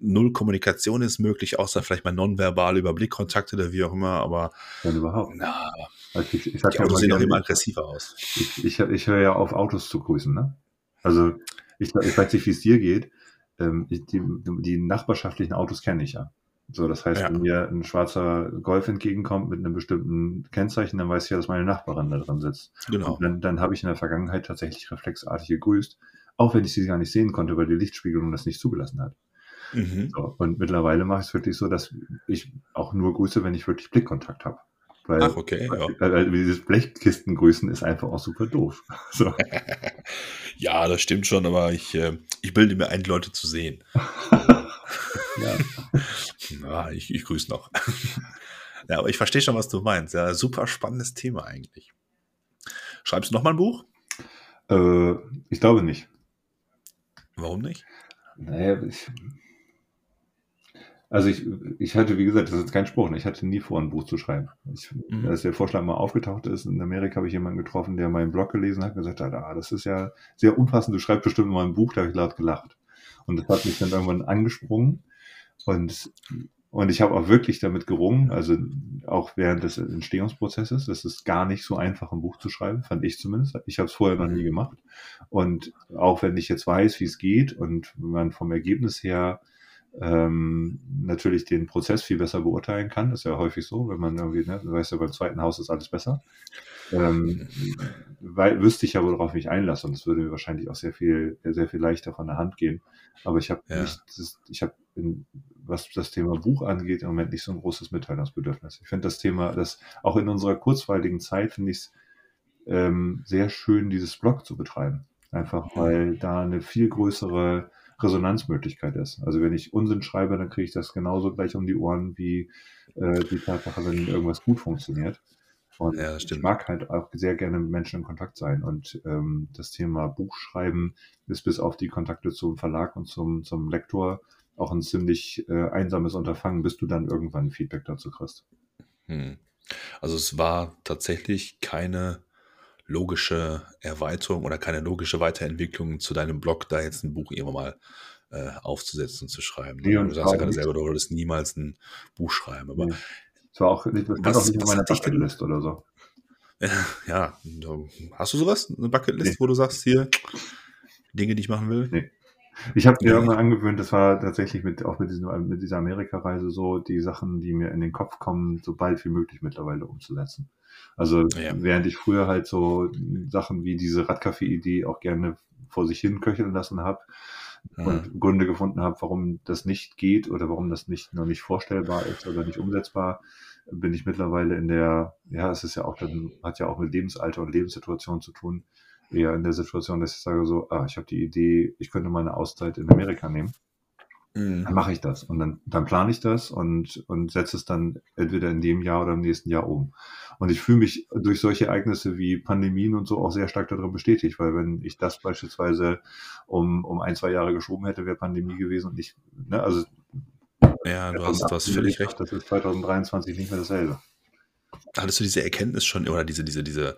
null Kommunikation ist möglich, außer vielleicht mal nonverbal über Blickkontakte oder wie auch immer, aber. Wenn überhaupt. Na, also ich, ich, die Autos sehen auch immer aggressiver aus. Ich, ich, ich höre ja auf, Autos zu grüßen, ne? Also ich, ich weiß nicht, wie es dir geht. Ähm, die, die nachbarschaftlichen Autos kenne ich ja. So, das heißt, ja. wenn mir ein schwarzer Golf entgegenkommt mit einem bestimmten Kennzeichen, dann weiß ich ja, dass meine Nachbarin da drin sitzt. Genau. Und dann, dann habe ich in der Vergangenheit tatsächlich reflexartig gegrüßt, auch wenn ich sie gar nicht sehen konnte, weil die Lichtspiegelung das nicht zugelassen hat. Mhm. So, und mittlerweile mache ich es wirklich so, dass ich auch nur grüße, wenn ich wirklich Blickkontakt habe. Weil, Ach, okay. Ja. Weil, weil dieses Blechkistengrüßen ist einfach auch super doof. So. ja, das stimmt schon, aber ich, äh, ich bilde mir ein, Leute zu sehen. ja. ja, ich, ich grüße noch. ja, aber ich verstehe schon, was du meinst. Ja, super spannendes Thema eigentlich. Schreibst du noch mal ein Buch? Äh, ich glaube nicht. Warum nicht? Naja, ich, also ich, ich hatte, wie gesagt, das ist kein Spruch, ne? ich hatte nie vor, ein Buch zu schreiben. Ich, mhm. Als der Vorschlag mal aufgetaucht ist, in Amerika habe ich jemanden getroffen, der meinen Blog gelesen hat und gesagt hat, ah, das ist ja sehr umfassend, du schreibst bestimmt mal ein Buch, da habe ich laut gelacht. Und das hat mich dann irgendwann angesprungen und, und ich habe auch wirklich damit gerungen, also auch während des Entstehungsprozesses, das ist gar nicht so einfach, ein Buch zu schreiben, fand ich zumindest. Ich habe es vorher noch nie gemacht. Und auch wenn ich jetzt weiß, wie es geht und man vom Ergebnis her ähm, natürlich den Prozess viel besser beurteilen kann. Das ist ja häufig so, wenn man irgendwie, ne, du weißt ja, beim zweiten Haus ist alles besser. Ähm, weil wüsste ich ja, worauf ich einlasse und es würde mir wahrscheinlich auch sehr viel, sehr viel leichter von der Hand gehen. Aber ich habe ja. nicht, ich habe, was das Thema Buch angeht, im Moment nicht so ein großes Mitteilungsbedürfnis. Ich finde das Thema, das auch in unserer kurzweiligen Zeit finde ich es ähm, sehr schön, dieses Blog zu betreiben. Einfach weil da eine viel größere Resonanzmöglichkeit ist. Also wenn ich Unsinn schreibe, dann kriege ich das genauso gleich um die Ohren wie äh, die Tatsache, wenn irgendwas gut funktioniert. Und ja, ich mag halt auch sehr gerne mit Menschen in Kontakt sein. Und ähm, das Thema Buchschreiben ist bis auf die Kontakte zum Verlag und zum, zum Lektor auch ein ziemlich äh, einsames Unterfangen, bis du dann irgendwann Feedback dazu kriegst. Hm. Also es war tatsächlich keine logische Erweiterung oder keine logische Weiterentwicklung zu deinem Blog, da jetzt ein Buch irgendwann mal äh, aufzusetzen und zu schreiben. Nee, du sagst ja gerade selber, du würdest niemals ein Buch schreiben. Aber. Es war auch nicht, was, auch nicht auf meiner Bucketlist oder so. Ja, hast du sowas? Eine Bucketlist, nee. wo du sagst, hier Dinge, die ich machen will? Nee. Ich habe mir irgendwann angewöhnt, das war tatsächlich mit, auch mit, diesem, mit dieser Amerika-Reise so, die Sachen, die mir in den Kopf kommen, so bald wie möglich mittlerweile umzusetzen. Also ja. während ich früher halt so Sachen wie diese Radkaffee-Idee auch gerne vor sich hin köcheln lassen habe mhm. und Gründe gefunden habe, warum das nicht geht oder warum das nicht noch nicht vorstellbar ist oder nicht umsetzbar, bin ich mittlerweile in der, ja, es ist ja auch dann, hat ja auch mit Lebensalter und Lebenssituation zu tun, eher in der Situation, dass ich sage so, ah, ich habe die Idee, ich könnte mal eine Auszeit in Amerika nehmen. Mhm. Dann mache ich das und dann, dann plane ich das und, und setze es dann entweder in dem Jahr oder im nächsten Jahr um. Und ich fühle mich durch solche Ereignisse wie Pandemien und so auch sehr stark darin bestätigt, weil wenn ich das beispielsweise um, um ein, zwei Jahre geschoben hätte, wäre Pandemie gewesen und ich, ne, also ja, du hast, du hast völlig recht. Das ist 2023 nicht mehr dasselbe. Hattest du diese Erkenntnis schon oder diese, diese, diese,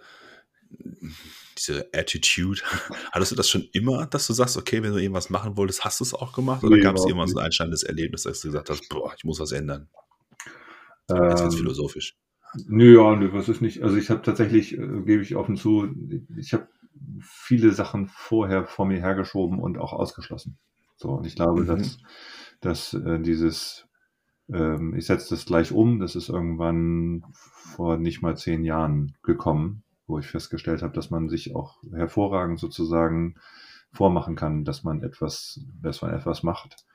diese Attitude, hattest du das schon immer, dass du sagst, okay, wenn du irgendwas machen wolltest, hast du es auch gemacht? Oder nee, gab es irgendwann so ein einschneidendes Erlebnis, dass du gesagt hast, boah, ich muss was ändern? Ähm, Jetzt wird philosophisch. Nö, ja, nö, was ist nicht. Also ich habe tatsächlich, äh, gebe ich offen zu, ich habe viele Sachen vorher vor mir hergeschoben und auch ausgeschlossen. So, und ich glaube, mhm. dass, dass äh, dieses, ähm, ich setze das gleich um, das ist irgendwann vor nicht mal zehn Jahren gekommen, wo ich festgestellt habe, dass man sich auch hervorragend sozusagen vormachen kann, dass man etwas, dass man etwas macht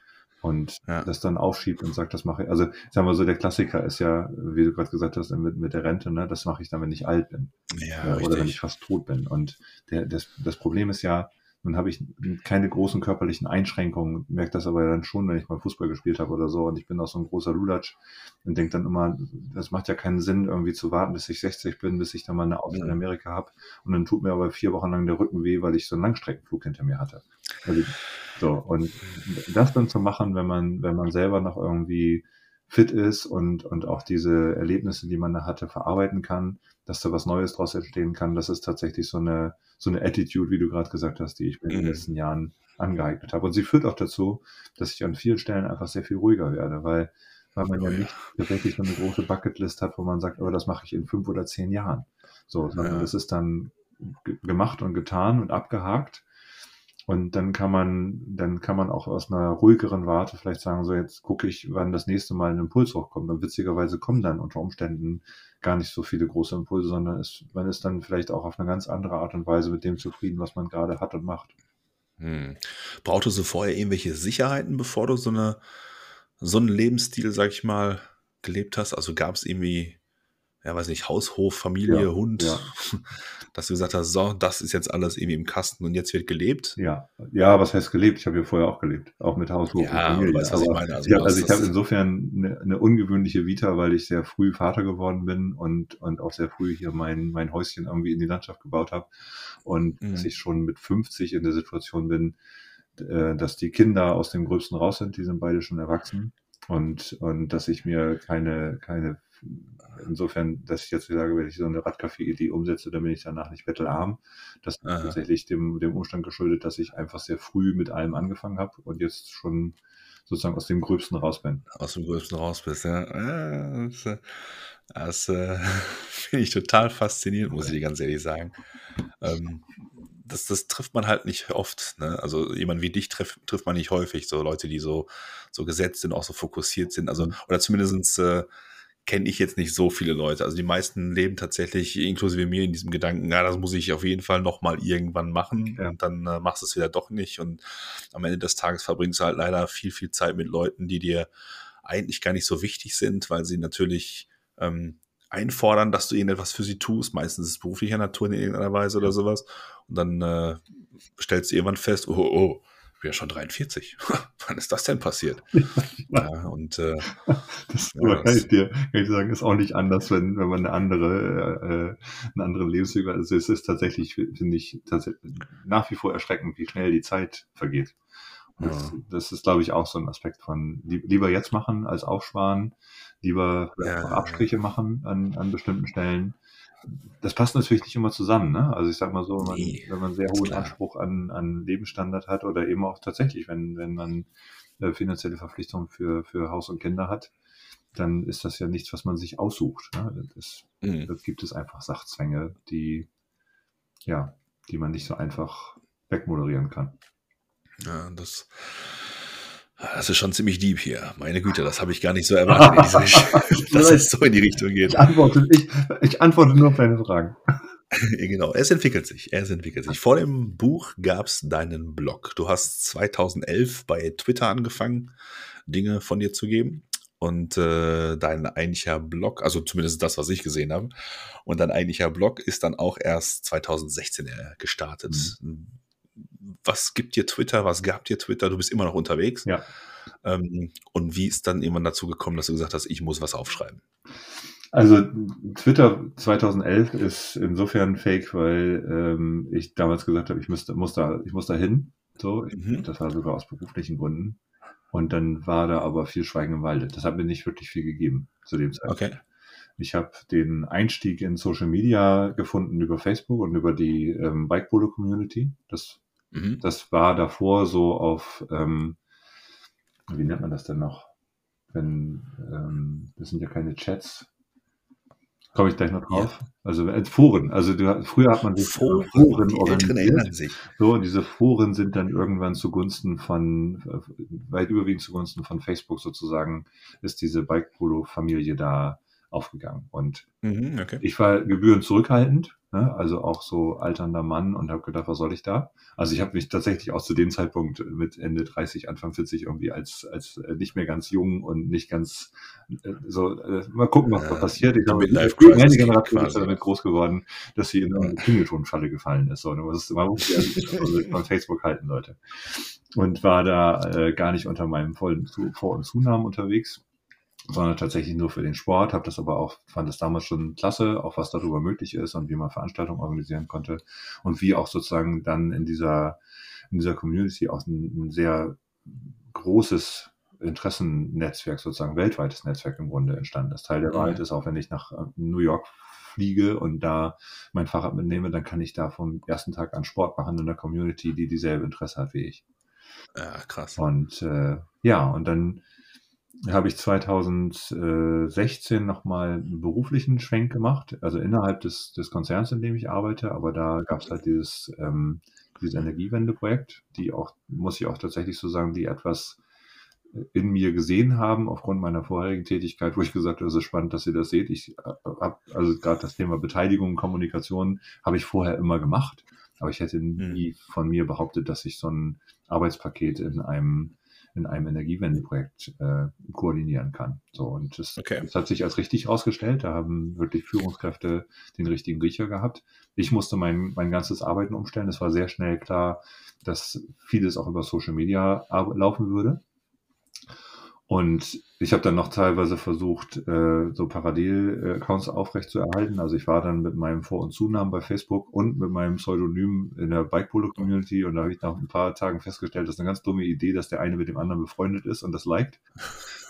und ja. das dann aufschiebt und sagt, das mache ich. Also sagen wir so, der Klassiker ist ja, wie du gerade gesagt hast, mit, mit der Rente, ne, das mache ich dann, wenn ich alt bin. Ja, äh, oder wenn ich fast tot bin. Und der, das, das Problem ist ja, nun habe ich keine großen körperlichen Einschränkungen, merke das aber dann schon, wenn ich mal Fußball gespielt habe oder so. Und ich bin auch so ein großer Lulatsch und denke dann immer, das macht ja keinen Sinn, irgendwie zu warten, bis ich 60 bin, bis ich dann mal eine Auto in Amerika habe und dann tut mir aber vier Wochen lang der Rücken weh, weil ich so einen Langstreckenflug hinter mir hatte. Also, so, und das dann zu machen, wenn man, wenn man selber noch irgendwie fit ist und, und auch diese Erlebnisse, die man da hatte, verarbeiten kann, dass da was Neues draus entstehen kann. Das ist tatsächlich so eine, so eine Attitude, wie du gerade gesagt hast, die ich mir in den mhm. letzten Jahren angeeignet habe. Und sie führt auch dazu, dass ich an vielen Stellen einfach sehr viel ruhiger werde, weil, weil man ja nicht tatsächlich so eine große Bucketlist hat, wo man sagt, aber oh, das mache ich in fünf oder zehn Jahren. So, sondern ja. das ist dann gemacht und getan und abgehakt. Und dann kann man, dann kann man auch aus einer ruhigeren Warte vielleicht sagen, so jetzt gucke ich, wann das nächste Mal ein Impuls hochkommt. Und witzigerweise kommen dann unter Umständen gar nicht so viele große Impulse, sondern ist, man ist dann vielleicht auch auf eine ganz andere Art und Weise mit dem zufrieden, was man gerade hat und macht. Hm. Brauchtest du vorher irgendwelche Sicherheiten, bevor du so eine, so einen Lebensstil, sag ich mal, gelebt hast? Also gab es irgendwie ja, weiß nicht, Haushof, Familie, ja, Hund, ja. dass du gesagt hast, so, das ist jetzt alles irgendwie im Kasten und jetzt wird gelebt. Ja, ja, was heißt gelebt? Ich habe ja vorher auch gelebt, auch mit Haushof ja, und Familie. Weißt, was ich meine. Also, ja, also ich habe insofern eine, eine, ungewöhnliche Vita, weil ich sehr früh Vater geworden bin und, und auch sehr früh hier mein, mein Häuschen irgendwie in die Landschaft gebaut habe und mhm. dass ich schon mit 50 in der Situation bin, äh, dass die Kinder aus dem Gröbsten raus sind, die sind beide schon erwachsen und, und dass ich mir keine, keine insofern, dass ich jetzt sage, wenn ich so eine Radkaffee-Idee umsetze, dann bin ich danach nicht bettelarm. Das ist Aha. tatsächlich dem, dem Umstand geschuldet, dass ich einfach sehr früh mit allem angefangen habe und jetzt schon sozusagen aus dem Gröbsten raus bin. Aus dem Gröbsten raus bist, ja. Das, äh, das äh, finde ich total faszinierend, muss ich dir ganz ehrlich sagen. Ähm, das, das trifft man halt nicht oft. Ne? Also jemand wie dich trifft, trifft man nicht häufig. So Leute, die so, so gesetzt sind, auch so fokussiert sind. Also, mhm. oder zumindestens äh, kenne ich jetzt nicht so viele Leute. Also die meisten leben tatsächlich, inklusive mir, in diesem Gedanken, ja, das muss ich auf jeden Fall nochmal irgendwann machen. Ja. Und dann äh, machst du es wieder doch nicht. Und am Ende des Tages verbringst du halt leider viel, viel Zeit mit Leuten, die dir eigentlich gar nicht so wichtig sind, weil sie natürlich ähm, einfordern, dass du irgendetwas für sie tust. Meistens ist es beruflicher Natur in irgendeiner Weise oder sowas. Und dann äh, stellst du irgendwann fest, oh, oh, oh ich bin ja schon 43. Wann ist das denn passiert? ja, und äh, das ja, kann, ich dir, kann ich sagen, ist auch nicht anders, wenn, wenn man eine andere, äh, eine andere Lebensweg hat. Also es ist tatsächlich, finde ich, tatsächlich nach wie vor erschreckend, wie schnell die Zeit vergeht. Das, ja. das ist, glaube ich, auch so ein Aspekt von lieber jetzt machen als aufsparen, lieber ja, Abstriche machen an, an bestimmten Stellen. Das passt natürlich nicht immer zusammen, ne? Also ich sag mal so, wenn man, nee, wenn man sehr hohen klar. Anspruch an, an Lebensstandard hat oder eben auch tatsächlich, wenn, wenn man äh, finanzielle Verpflichtungen für, für Haus und Kinder hat, dann ist das ja nichts, was man sich aussucht. Ne? Das, mhm. das gibt es einfach Sachzwänge, die, ja, die man nicht so einfach wegmoderieren kann. Ja, das, das ist schon ziemlich deep hier. Meine Güte, das habe ich gar nicht so erwartet, dass es so in die Richtung geht. Ich antworte, ich, ich antworte nur auf deine Fragen. genau, es entwickelt sich. Es entwickelt sich. Vor dem Buch gab es deinen Blog. Du hast 2011 bei Twitter angefangen, Dinge von dir zu geben. Und äh, dein eigentlicher Blog, also zumindest das, was ich gesehen habe, und dein eigentlicher Blog ist dann auch erst 2016 gestartet. Mhm was gibt dir Twitter, was gab dir Twitter? Du bist immer noch unterwegs. Ja. Ähm, und wie ist dann irgendwann dazu gekommen, dass du gesagt hast, ich muss was aufschreiben? Also Twitter 2011 ist insofern fake, weil ähm, ich damals gesagt habe, ich müsste, muss da, ich muss da hin. So, mhm. das war sogar aus beruflichen Gründen. Und dann war da aber viel Schweigen im Walde. Das hat mir nicht wirklich viel gegeben zu dem Zeitpunkt. Okay. Ich habe den Einstieg in Social Media gefunden über Facebook und über die ähm, Bike Polo Community. Das Mhm. Das war davor so auf, ähm, wie nennt man das denn noch? Wenn, ähm, das sind ja keine Chats. Komme ich gleich noch drauf. Ja. Also äh, Foren. Also du, früher hat man sich Foren, Foren die Älteren erinnern sich. So, und diese Foren sind dann irgendwann zugunsten von, weit überwiegend zugunsten von Facebook sozusagen, ist diese Bike Polo Familie da aufgegangen. Und mhm, okay. ich war gebührend zurückhaltend, ne? also auch so alternder Mann und habe gedacht, was soll ich da? Also ich habe mich tatsächlich auch zu dem Zeitpunkt mit Ende 30, Anfang 40 irgendwie als, als äh, nicht mehr ganz jung und nicht ganz äh, so, äh, mal gucken, was ja, da passiert. Ich glaube, meine Generation ist damit groß geworden, dass sie in eine Klingeltonfalle gefallen ist. So, man muss, man muss ja von Facebook halten, Leute. Und war da äh, gar nicht unter meinem vollen Vor- und Zunamen unterwegs sondern tatsächlich nur für den Sport, habe das aber auch, fand es damals schon klasse, auch was darüber möglich ist und wie man Veranstaltungen organisieren konnte und wie auch sozusagen dann in dieser, in dieser Community auch ein, ein sehr großes Interessennetzwerk, sozusagen weltweites Netzwerk im Grunde entstanden ist. Teil der Wahrheit ist auch, wenn ich nach äh, New York fliege und da mein Fahrrad mitnehme, dann kann ich da vom ersten Tag an Sport machen in der Community, die dieselbe Interesse hat wie ich. Ja, krass. Und äh, ja, und dann habe ich 2016 nochmal einen beruflichen Schwenk gemacht, also innerhalb des, des Konzerns, in dem ich arbeite, aber da gab es halt dieses, ähm, dieses Energiewendeprojekt, die auch, muss ich auch tatsächlich so sagen, die etwas in mir gesehen haben, aufgrund meiner vorherigen Tätigkeit, wo ich gesagt habe, es ist spannend, dass ihr das seht. Ich äh, habe also gerade das Thema Beteiligung, Kommunikation habe ich vorher immer gemacht, aber ich hätte nie hm. von mir behauptet, dass ich so ein Arbeitspaket in einem in einem Energiewendeprojekt äh, koordinieren kann. So und das, okay. das, hat sich als richtig herausgestellt. Da haben wirklich Führungskräfte den richtigen Riecher gehabt. Ich musste mein, mein ganzes Arbeiten umstellen. Es war sehr schnell klar, dass vieles auch über Social Media laufen würde. Und ich habe dann noch teilweise versucht, äh, so Parallel-Accounts aufrechtzuerhalten. Also ich war dann mit meinem Vor- und Zunamen bei Facebook und mit meinem Pseudonym in der Bike Polo Community und da habe ich nach ein paar Tagen festgestellt, das ist eine ganz dumme Idee, dass der eine mit dem anderen befreundet ist und das liked.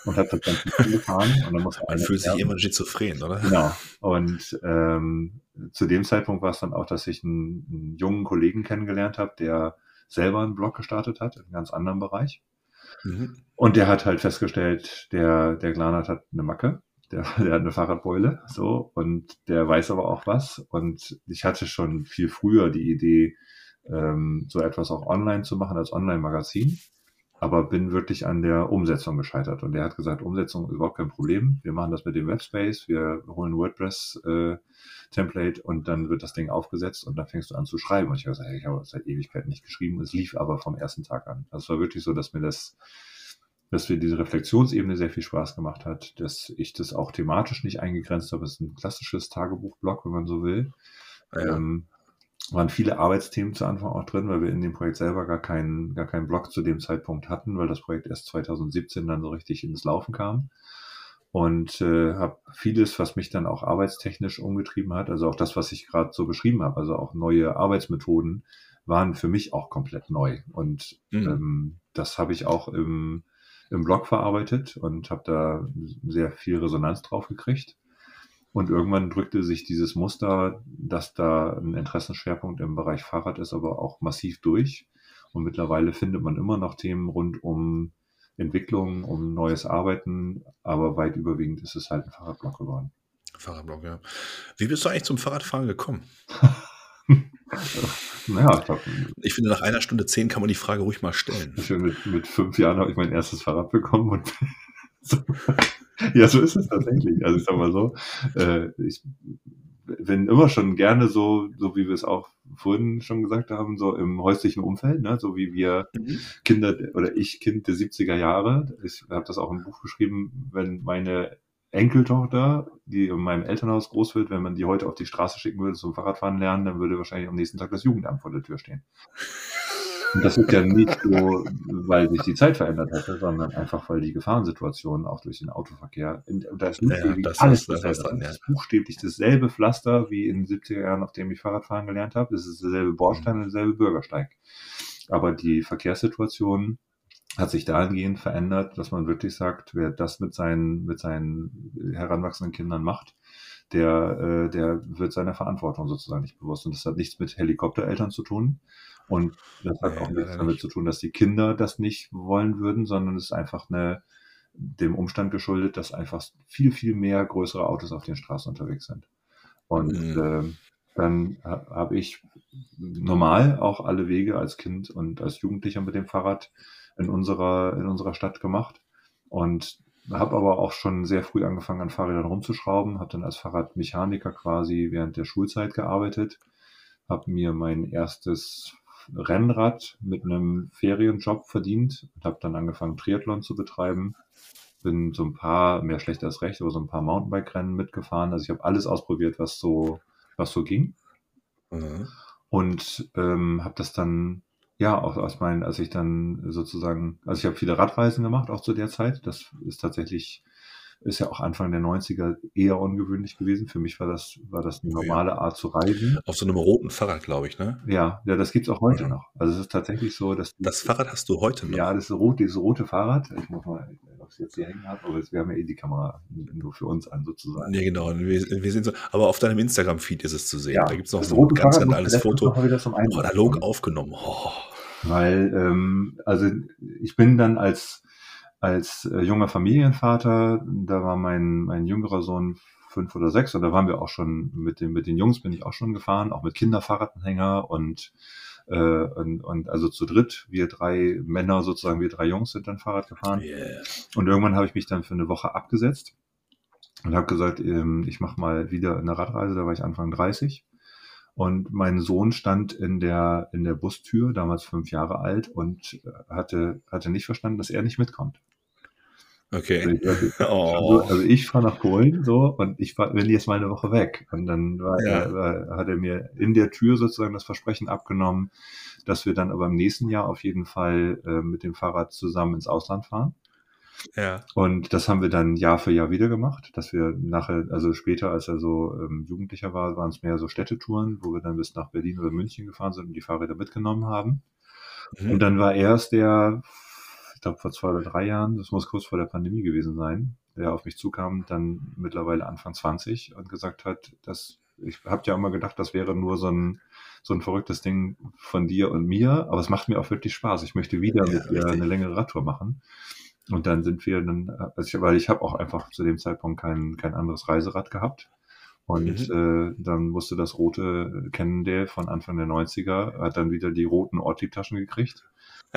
Und hat das dann gefahren. Und dann muss Man fühlt sich immer schizophren, oder? Genau. Und ähm, zu dem Zeitpunkt war es dann auch, dass ich einen, einen jungen Kollegen kennengelernt habe, der selber einen Blog gestartet hat, in einem ganz anderen Bereich. Mhm. Und der hat halt festgestellt, der, der Glanert hat eine Macke, der, der hat eine Fahrradbeule, so, und der weiß aber auch was. Und ich hatte schon viel früher die Idee, ähm, so etwas auch online zu machen als Online-Magazin aber bin wirklich an der Umsetzung gescheitert. Und er hat gesagt, Umsetzung ist überhaupt kein Problem. Wir machen das mit dem Webspace, wir holen WordPress äh, Template und dann wird das Ding aufgesetzt und dann fängst du an zu schreiben. Und ich habe gesagt, ich habe seit Ewigkeiten nicht geschrieben. Es lief aber vom ersten Tag an. Also es war wirklich so, dass mir das, dass mir diese Reflexionsebene sehr viel Spaß gemacht hat, dass ich das auch thematisch nicht eingegrenzt habe. Es ist ein klassisches Tagebuchblog, wenn man so will. Ja. Ähm, waren viele Arbeitsthemen zu Anfang auch drin, weil wir in dem Projekt selber gar keinen, gar keinen Blog zu dem Zeitpunkt hatten, weil das Projekt erst 2017 dann so richtig ins Laufen kam. Und äh, habe vieles, was mich dann auch arbeitstechnisch umgetrieben hat, also auch das, was ich gerade so beschrieben habe, also auch neue Arbeitsmethoden, waren für mich auch komplett neu. Und mhm. ähm, das habe ich auch im, im Blog verarbeitet und habe da sehr viel Resonanz drauf gekriegt. Und irgendwann drückte sich dieses Muster, dass da ein Interessenschwerpunkt im Bereich Fahrrad ist, aber auch massiv durch. Und mittlerweile findet man immer noch Themen rund um Entwicklung, um neues Arbeiten, aber weit überwiegend ist es halt ein Fahrradblock geworden. Fahrradblock, ja. Wie bist du eigentlich zum Fahrradfahren gekommen? naja, ich, glaub, ich finde, nach einer Stunde zehn kann man die Frage ruhig mal stellen. Mit, mit fünf Jahren habe ich mein erstes Fahrrad bekommen und ja, so ist es tatsächlich. Also ich sag mal so, äh, ich bin immer schon gerne so, so wie wir es auch vorhin schon gesagt haben, so im häuslichen Umfeld, ne? so wie wir mhm. Kinder oder ich Kind der 70er Jahre, ich habe das auch im Buch geschrieben, wenn meine Enkeltochter, die in meinem Elternhaus groß wird, wenn man die heute auf die Straße schicken würde zum Fahrradfahren lernen, dann würde wahrscheinlich am nächsten Tag das Jugendamt vor der Tür stehen. Und das ist ja nicht so, weil sich die Zeit verändert hätte, sondern einfach, weil die Gefahrensituation auch durch den Autoverkehr, und da ist ja, das alles ist, das, dann, ja. ist buchstäblich dasselbe Pflaster wie in den 70er Jahren, auf dem ich Fahrradfahren gelernt habe. Das ist derselbe Bordstein mhm. und derselbe Bürgersteig. Aber die Verkehrssituation hat sich dahingehend verändert, dass man wirklich sagt, wer das mit seinen, mit seinen heranwachsenden Kindern macht, der, äh, der wird seiner Verantwortung sozusagen nicht bewusst. Und das hat nichts mit Helikoptereltern zu tun, und das hat auch nichts damit zu tun, dass die Kinder das nicht wollen würden, sondern es ist einfach eine, dem Umstand geschuldet, dass einfach viel, viel mehr größere Autos auf den Straßen unterwegs sind. Und mhm. äh, dann habe ich normal auch alle Wege als Kind und als Jugendlicher mit dem Fahrrad in unserer, in unserer Stadt gemacht. Und habe aber auch schon sehr früh angefangen, an Fahrrädern rumzuschrauben, habe dann als Fahrradmechaniker quasi während der Schulzeit gearbeitet, habe mir mein erstes Rennrad mit einem Ferienjob verdient und habe dann angefangen, Triathlon zu betreiben. Bin so ein paar, mehr schlecht als recht, aber so ein paar Mountainbike-Rennen mitgefahren. Also ich habe alles ausprobiert, was so, was so ging. Mhm. Und ähm, habe das dann, ja, auch aus meinen, als ich dann sozusagen, also ich habe viele Radreisen gemacht, auch zu der Zeit. Das ist tatsächlich ist ja auch Anfang der 90er eher ungewöhnlich gewesen. Für mich war das, war das eine normale Art zu reisen. Auf so einem roten Fahrrad, glaube ich, ne? Ja, ja, das gibt's auch heute mhm. noch. Also es ist tatsächlich so, dass. Das Fahrrad hast du heute noch? Ja, das ist rot, dieses rote Fahrrad. Ich muss mal, ob es jetzt hier hängen hat, aber wir haben ja eh die Kamera nur für uns an, sozusagen. Ja, genau. Wir, wir sehen so, aber auf deinem Instagram-Feed ist es zu sehen. Ja, da gibt's noch so ein ganz geniales Foto. Analog aufgenommen. Oh. Weil, ähm, also ich bin dann als als äh, junger Familienvater, da war mein, mein jüngerer Sohn fünf oder sechs und da waren wir auch schon mit den, mit den Jungs bin ich auch schon gefahren, auch mit Kinderfahrradanhänger und, äh, und, und also zu dritt, wir drei Männer sozusagen, wir drei Jungs sind dann Fahrrad gefahren. Yeah. Und irgendwann habe ich mich dann für eine Woche abgesetzt und habe gesagt, ähm, ich mache mal wieder eine Radreise, da war ich Anfang 30. Und mein Sohn stand in der, in der Bustür, damals fünf Jahre alt, und hatte, hatte nicht verstanden, dass er nicht mitkommt. Okay. Also, oh. also ich fahre nach Polen so und ich war, bin jetzt mal eine Woche weg. Und dann war, ja. war, hat er mir in der Tür sozusagen das Versprechen abgenommen, dass wir dann aber im nächsten Jahr auf jeden Fall äh, mit dem Fahrrad zusammen ins Ausland fahren. Ja. Und das haben wir dann Jahr für Jahr wieder gemacht, dass wir nachher, also später, als er so ähm, Jugendlicher war, waren es mehr so Städtetouren, wo wir dann bis nach Berlin oder München gefahren sind und die Fahrräder mitgenommen haben. Mhm. Und dann war erst der ich glaube vor zwei oder drei Jahren, das muss kurz vor der Pandemie gewesen sein, der auf mich zukam, dann mittlerweile Anfang 20 und gesagt hat, dass ich habe ja immer gedacht, das wäre nur so ein so ein verrücktes Ding von dir und mir, aber es macht mir auch wirklich Spaß. Ich möchte wieder ja, mit dir eine längere Radtour machen. Und dann sind wir dann, also weil ich habe auch einfach zu dem Zeitpunkt kein, kein anderes Reiserad gehabt. Und mhm. äh, dann musste das rote Cannondale von Anfang der 90er, hat dann wieder die roten Ortlieb-Taschen gekriegt.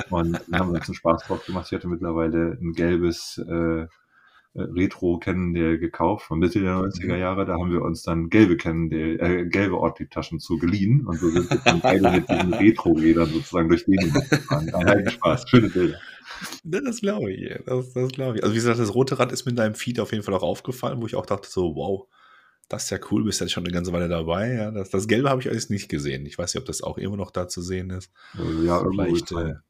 Und wir haben uns einen Spaß drauf gemacht. Ich hatte mittlerweile ein gelbes äh, Retro Cannondale gekauft von Mitte der 90er mhm. Jahre. Da haben wir uns dann gelbe Cannondale, äh, gelbe Ortlieb-Taschen zu geliehen. Und so sind wir dann beide mit diesen Retro-Rädern sozusagen durch den gefahren. Ein Spaß. Schöne Bilder. Das glaube ich, das, das glaube ich. Also wie gesagt, das rote Rad ist mit deinem Feed auf jeden Fall auch aufgefallen, wo ich auch dachte so, wow, das ist ja cool, bist ja schon eine ganze Weile dabei. Ja, das, das Gelbe habe ich alles nicht gesehen. Ich weiß nicht, ob das auch immer noch da zu sehen ist. Ja, irgendwo wird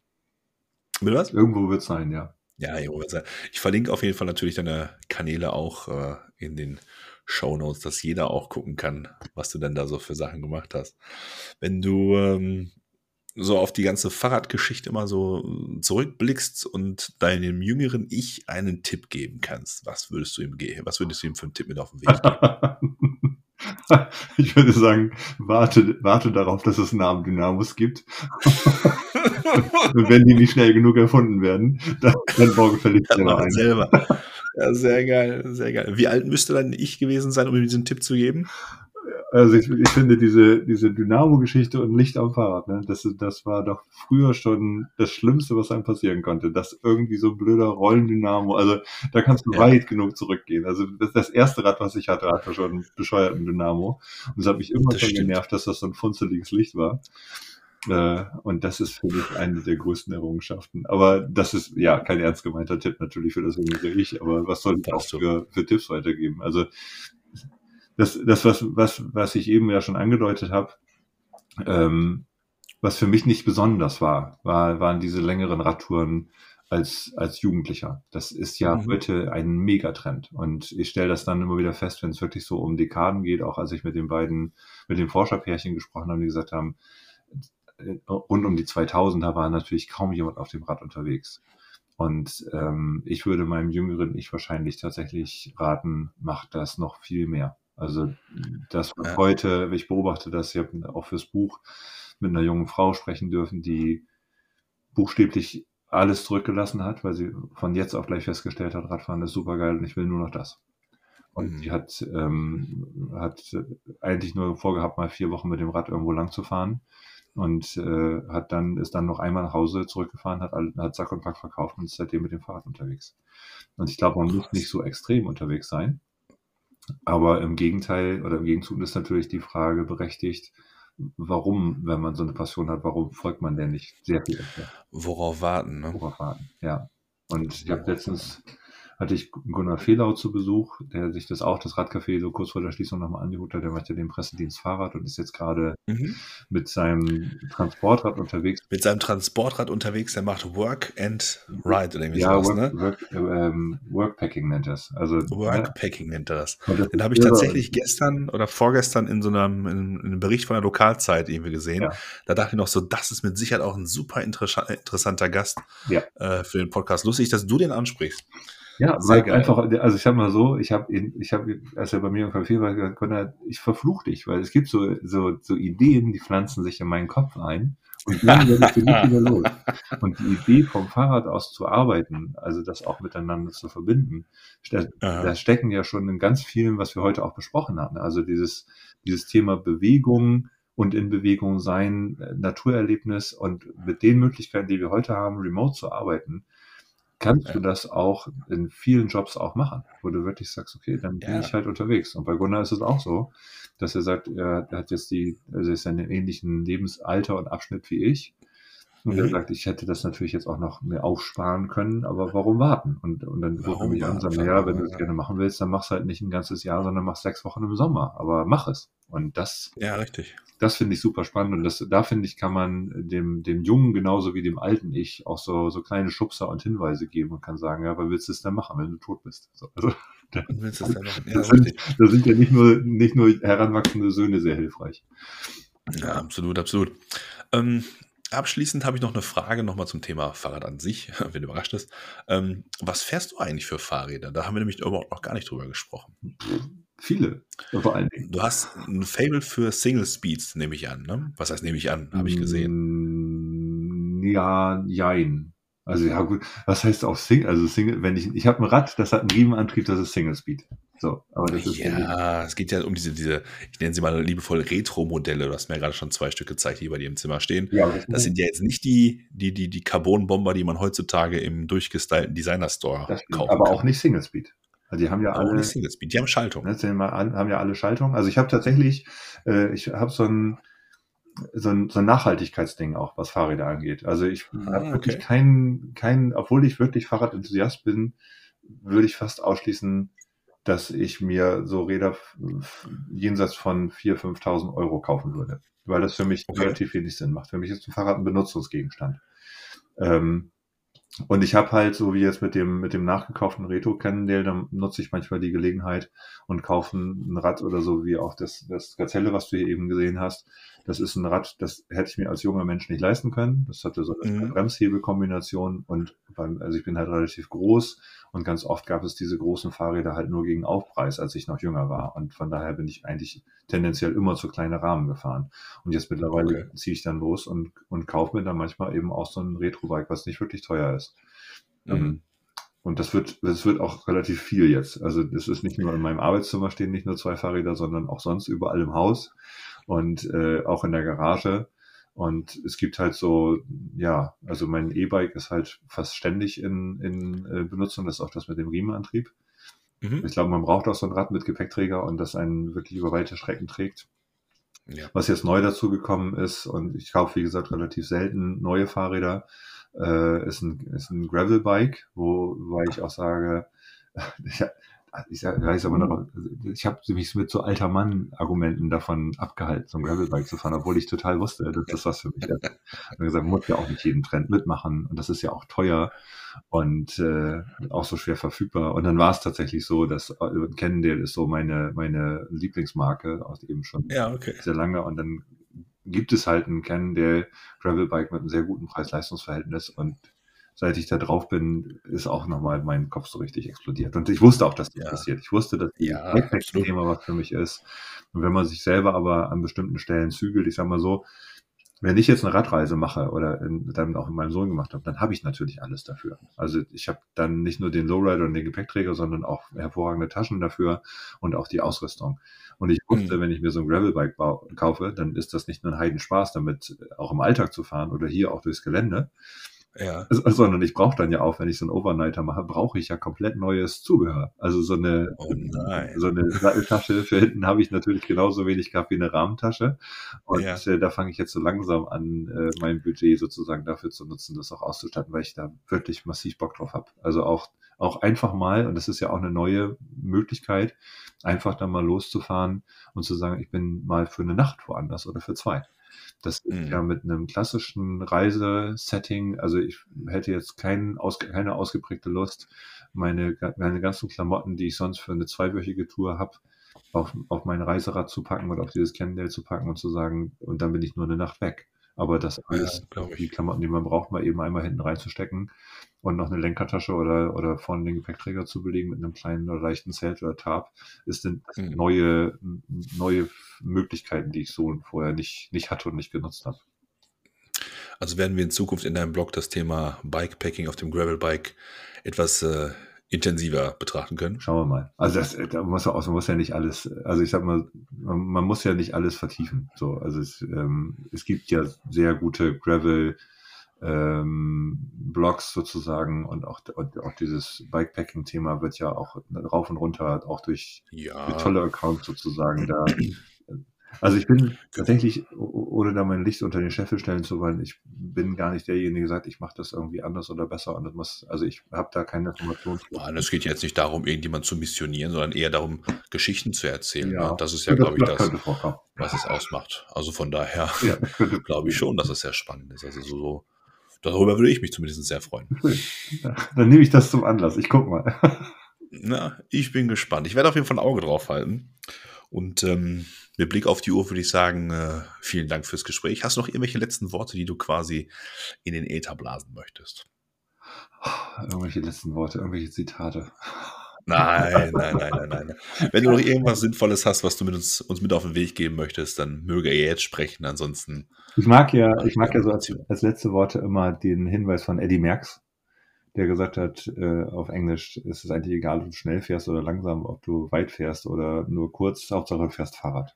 Äh, was? Irgendwo wird es sein, ja. Ja, irgendwo wird sein. Ich verlinke auf jeden Fall natürlich deine Kanäle auch äh, in den Show Notes, dass jeder auch gucken kann, was du denn da so für Sachen gemacht hast. Wenn du ähm, so auf die ganze Fahrradgeschichte immer so zurückblickst und deinem jüngeren Ich einen Tipp geben kannst, was würdest du ihm geben? Was würdest du ihm für einen Tipp mit auf den Weg geben? ich würde sagen, warte, warte darauf, dass es Namen Dynamos gibt. Wenn die nicht schnell genug erfunden werden, dann, dann bau gefällig selber ein. Selber. Ja, sehr geil, sehr geil. Wie alt müsste dann ich gewesen sein, um ihm diesen Tipp zu geben? Also ich, ich finde diese, diese Dynamo-Geschichte und Licht am Fahrrad, ne, das, das war doch früher schon das Schlimmste, was einem passieren konnte. Das irgendwie so ein blöder Rollendynamo, also da kannst du ja. weit genug zurückgehen. Also das, das erste Rad, was ich hatte, hatte schon einen bescheuerten Dynamo. Und es hat mich immer schon genervt, dass das so ein funzeliges Licht war. Äh, und das ist für mich eine der größten Errungenschaften. Aber das ist ja kein ernst gemeinter Tipp natürlich für das jüngere Ich, aber was soll ich auch für, für Tipps weitergeben? Also das, das was, was, was ich eben ja schon angedeutet habe, ähm, was für mich nicht besonders war, war, waren diese längeren Radtouren als, als Jugendlicher. Das ist ja mhm. heute ein Megatrend. Und ich stelle das dann immer wieder fest, wenn es wirklich so um Dekaden geht, auch als ich mit den beiden, mit dem Forscherpärchen gesprochen habe, die gesagt haben, rund um die 2000er war natürlich kaum jemand auf dem Rad unterwegs. Und ähm, ich würde meinem jüngeren Ich wahrscheinlich tatsächlich raten, macht das noch viel mehr. Also das ja. heute, ich beobachte das, ich habe auch fürs Buch mit einer jungen Frau sprechen dürfen, die buchstäblich alles zurückgelassen hat, weil sie von jetzt auf gleich festgestellt hat, Radfahren ist super geil und ich will nur noch das. Und mhm. sie hat, ähm, hat eigentlich nur vorgehabt, mal vier Wochen mit dem Rad irgendwo lang zu fahren und äh, hat dann ist dann noch einmal nach Hause zurückgefahren, hat, hat Sack und Pack verkauft und ist seitdem mit dem Fahrrad unterwegs. Und ich glaube, man muss nicht so extrem unterwegs sein. Aber im Gegenteil oder im Gegenzug ist natürlich die Frage berechtigt, warum, wenn man so eine Passion hat, warum folgt man denn nicht sehr viel? Worauf warten, ne? Worauf warten, ja. Und ich habe letztens hatte ich Gunnar Fehlau zu Besuch, der sich das auch, das Radcafé, so kurz vor der Schließung nochmal angeguckt hat. Der macht ja den Pressedienst Fahrrad und ist jetzt gerade mhm. mit seinem Transportrad unterwegs. Mit seinem Transportrad unterwegs, der macht Work and Ride oder irgendwie ja, sowas, Work, ne? Work, ähm, Workpacking nennt er es. Also, Workpacking ja. nennt er das. das den habe ich tatsächlich gestern oder vorgestern in so einem, in, in einem Bericht von der Lokalzeit irgendwie gesehen. Ja. Da dachte ich noch so, das ist mit Sicherheit auch ein super interessanter Gast äh, für den Podcast. Lustig, dass du den ansprichst. Ja, Sehr weil geil. einfach, also ich sag mal so, ich habe ich habe, als er bei mir im Café war, gesagt, ich verfluch dich, weil es gibt so, so, so Ideen, die pflanzen sich in meinen Kopf ein und dann werde ich nicht wieder los. Und die Idee vom Fahrrad aus zu arbeiten, also das auch miteinander zu verbinden, da, da stecken ja schon in ganz vielen, was wir heute auch besprochen haben. Also dieses, dieses Thema Bewegung, und in Bewegung sein, Naturerlebnis und mit den Möglichkeiten, die wir heute haben, remote zu arbeiten, kannst ja. du das auch in vielen Jobs auch machen, wo du wirklich sagst, okay, dann bin ja. ich halt unterwegs. Und bei Gunnar ist es auch so, dass er sagt, er hat jetzt die, also ist in einem ähnlichen Lebensalter und Abschnitt wie ich. Und mhm. er sagt, ich hätte das natürlich jetzt auch noch mehr aufsparen können, aber warum warten? Und, und dann er mich an und sagt, naja, wenn du es gerne machen willst, dann mach's halt nicht ein ganzes Jahr, sondern mach sechs Wochen im Sommer. Aber mach es. Und das, ja, richtig. Das finde ich super spannend. Und das, da finde ich, kann man dem, dem Jungen genauso wie dem alten Ich auch so, so kleine Schubser und Hinweise geben und kann sagen, ja, was willst du es denn machen, wenn du tot bist? So, also, da, willst du es denn machen? Ja, da, sind, da sind ja nicht nur, nicht nur heranwachsende Söhne sehr hilfreich. Ja, absolut, absolut. Ähm, Abschließend habe ich noch eine Frage nochmal zum Thema Fahrrad an sich, wenn du überrascht ist. Ähm, was fährst du eigentlich für Fahrräder? Da haben wir nämlich überhaupt noch gar nicht drüber gesprochen. Viele, vor allen Dingen. Du hast ein Fable für Single Speeds, nehme ich an. Ne? Was heißt, nehme ich an? Habe ich gesehen. Mm, ja, jein. Also ja gut, was heißt auch Single? Also Single, wenn ich, ich habe ein Rad, das hat einen Riemenantrieb, das ist Single Speed. So, aber das ist ja, es geht ja um diese, diese, ich nenne sie mal liebevoll Retro-Modelle. Du hast mir ja gerade schon zwei Stück gezeigt, die bei dir im Zimmer stehen. Ja, das, das sind ja jetzt nicht die, die, die, die Carbon-Bomber, die man heutzutage im durchgestylten Designer-Store kauft. Aber kann. auch nicht Single Speed. Also die haben ja auch alle. Nicht Single Speed, die haben Schaltung. Ne, haben ja alle Schaltung. Also ich habe tatsächlich, äh, ich habe so ein, so ein, so ein Nachhaltigkeitsding auch, was Fahrräder angeht. Also ich ah, habe wirklich okay. keinen, keinen, obwohl ich wirklich Fahrradenthusiast bin, würde ich fast ausschließen, dass ich mir so Räder jenseits von 4.000, 5.000 Euro kaufen würde. Weil das für mich okay. relativ wenig Sinn macht. Für mich ist ein Fahrrad ein Benutzungsgegenstand. Ähm, und ich habe halt, so wie jetzt mit dem, mit dem nachgekauften Reto Cannondale, dann nutze ich manchmal die Gelegenheit und kaufe ein Rad oder so, wie auch das, das Gazelle, was du hier eben gesehen hast. Das ist ein Rad, das hätte ich mir als junger Mensch nicht leisten können. Das hatte so eine mhm. Bremshebelkombination und beim, also ich bin halt relativ groß und ganz oft gab es diese großen Fahrräder halt nur gegen Aufpreis, als ich noch jünger war. Und von daher bin ich eigentlich tendenziell immer zu kleine Rahmen gefahren. Und jetzt mittlerweile okay. ziehe ich dann los und, und kaufe mir dann manchmal eben auch so ein Retro-Bike, was nicht wirklich teuer ist. Mhm. Ähm, und das wird, das wird auch relativ viel jetzt. Also das ist nicht nur in meinem Arbeitszimmer stehen nicht nur zwei Fahrräder, sondern auch sonst überall im Haus und äh, auch in der Garage. Und es gibt halt so, ja, also mein E-Bike ist halt fast ständig in, in äh, Benutzung. Das ist auch das mit dem Riemenantrieb. Mhm. Ich glaube, man braucht auch so ein Rad mit Gepäckträger und das einen wirklich über weite Strecken trägt. Ja. Was jetzt neu dazu gekommen ist, und ich kaufe, wie gesagt, relativ selten neue Fahrräder, äh, ist ein, ist ein Gravel-Bike, wo, weil ich auch sage, ich, ich weiß aber noch, ich habe mich mit so alter Mann-Argumenten davon abgehalten, so ein Gravelbike zu fahren, obwohl ich total wusste, dass das was für mich ist. Und gesagt, muss ja auch nicht jeden Trend mitmachen und das ist ja auch teuer und äh, auch so schwer verfügbar. Und dann war es tatsächlich so, dass äh, Cannondale ist so meine meine Lieblingsmarke, aus eben schon ja, okay. sehr lange und dann gibt es halt einen Cannondale Gravelbike mit einem sehr guten Preis-Leistungs-Verhältnis und seit ich da drauf bin, ist auch nochmal mein Kopf so richtig explodiert. Und ich wusste auch, dass das ja. passiert. Ich wusste, dass ja, das Thema was für mich ist. Und wenn man sich selber aber an bestimmten Stellen zügelt, ich sag mal so, wenn ich jetzt eine Radreise mache oder in, dann auch in meinem Sohn gemacht habe, dann habe ich natürlich alles dafür. Also ich habe dann nicht nur den Lowrider und den Gepäckträger, sondern auch hervorragende Taschen dafür und auch die Ausrüstung. Und ich wusste, mhm. wenn ich mir so ein Gravelbike kaufe, dann ist das nicht nur ein Heidenspaß, damit auch im Alltag zu fahren oder hier auch durchs Gelände, ja. Sondern ich brauche dann ja auch, wenn ich so einen Overnighter mache, brauche ich ja komplett neues Zubehör. Also so eine, oh so eine Satteltasche für hinten habe ich natürlich genauso wenig gehabt wie eine Rahmentasche. Und ja. äh, da fange ich jetzt so langsam an, äh, mein Budget sozusagen dafür zu nutzen, das auch auszustatten, weil ich da wirklich massiv Bock drauf habe. Also auch, auch einfach mal, und das ist ja auch eine neue Möglichkeit, einfach dann mal loszufahren und zu sagen, ich bin mal für eine Nacht woanders oder für zwei. Das ist mhm. ja mit einem klassischen Reisesetting, also ich hätte jetzt kein, aus, keine ausgeprägte Lust, meine, meine ganzen Klamotten, die ich sonst für eine zweiwöchige Tour habe, auf, auf mein Reiserad zu packen oder auf dieses Cannondale zu packen und zu sagen, und dann bin ich nur eine Nacht weg. Aber das alles, ja, die Klamotten, die man braucht, mal eben einmal hinten reinzustecken und noch eine Lenkertasche oder, oder vorne den Gepäckträger zu belegen mit einem kleinen oder leichten Zelt oder Tarp, ist dann mhm. neue, neue Möglichkeiten, die ich so vorher nicht, nicht hatte und nicht genutzt habe. Also werden wir in Zukunft in deinem Blog das Thema Bikepacking auf dem Gravelbike etwas äh, intensiver betrachten können. Schauen wir mal. Also das, da muss man, man muss ja nicht alles, also ich sag mal, man, man muss ja nicht alles vertiefen. So, also es, ähm, es gibt ja sehr gute Gravel ähm, Blogs sozusagen und auch, und auch dieses Bikepacking-Thema wird ja auch rauf und runter auch durch, ja. durch tolle Accounts sozusagen da also ich bin tatsächlich, ohne da mein Licht unter den Scheffel stellen zu wollen, ich bin gar nicht derjenige, der sagt, ich mache das irgendwie anders oder besser. Und das muss, also ich habe da keine Informationen. Nein, es geht jetzt nicht darum, irgendjemand zu missionieren, sondern eher darum, Geschichten zu erzählen. Ja. Ne? Das ist ja, glaube ich, das, was es ausmacht. Also von daher ja, glaube ich schon, dass es sehr spannend ist. Also so, so darüber würde ich mich zumindest sehr freuen. Dann nehme ich das zum Anlass. Ich gucke mal. Na, ich bin gespannt. Ich werde auf jeden Fall ein Auge drauf halten. Und ähm, mit Blick auf die Uhr würde ich sagen, äh, vielen Dank fürs Gespräch. Hast du noch irgendwelche letzten Worte, die du quasi in den Äther blasen möchtest? Irgendwelche letzten Worte, irgendwelche Zitate. Nein, nein, nein, nein, nein. Wenn du noch irgendwas Sinnvolles hast, was du mit uns, uns mit auf den Weg geben möchtest, dann möge er jetzt sprechen. Ansonsten. Ich mag ja, ich mag ja so als, als letzte Worte immer den Hinweis von Eddie Merckx, der gesagt hat, äh, auf Englisch ist es eigentlich egal, ob du schnell fährst oder langsam, ob du weit fährst oder nur kurz, Hauptsache du fährst Fahrrad.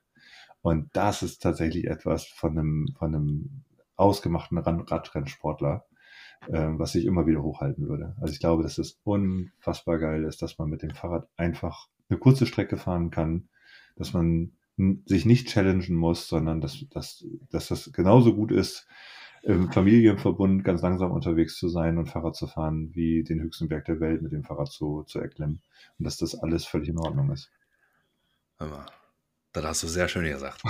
Und das ist tatsächlich etwas von einem, von einem ausgemachten Radrennsportler, was ich immer wieder hochhalten würde. Also ich glaube, dass es unfassbar geil ist, dass man mit dem Fahrrad einfach eine kurze Strecke fahren kann, dass man sich nicht challengen muss, sondern dass, dass, dass das genauso gut ist, im Familienverbund ganz langsam unterwegs zu sein und Fahrrad zu fahren, wie den höchsten Berg der Welt mit dem Fahrrad zu, zu erklimmen. Und dass das alles völlig in Ordnung ist. Das hast du sehr schön gesagt.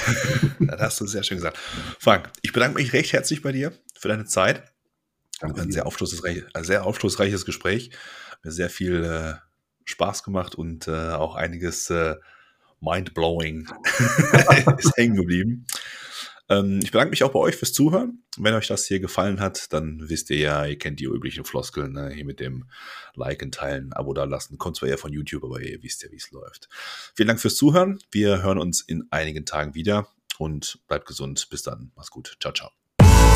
das hast du sehr schön gesagt. Frank, ich bedanke mich recht herzlich bei dir für deine Zeit. Danke ein sehr aufschlussreich, ein sehr aufschlussreiches Gespräch. Mir sehr viel äh, Spaß gemacht und äh, auch einiges äh, mind-blowing ist hängen geblieben. Ähm, ich bedanke mich auch bei euch fürs Zuhören. Wenn euch das hier gefallen hat, dann wisst ihr ja, ihr kennt die üblichen Floskeln, ne? hier mit dem Liken, Teilen, Abo da lassen. Kommt zwar eher von YouTube, aber ihr wisst ja, wie es läuft. Vielen Dank fürs Zuhören. Wir hören uns in einigen Tagen wieder und bleibt gesund. Bis dann. Mach's gut. Ciao, ciao.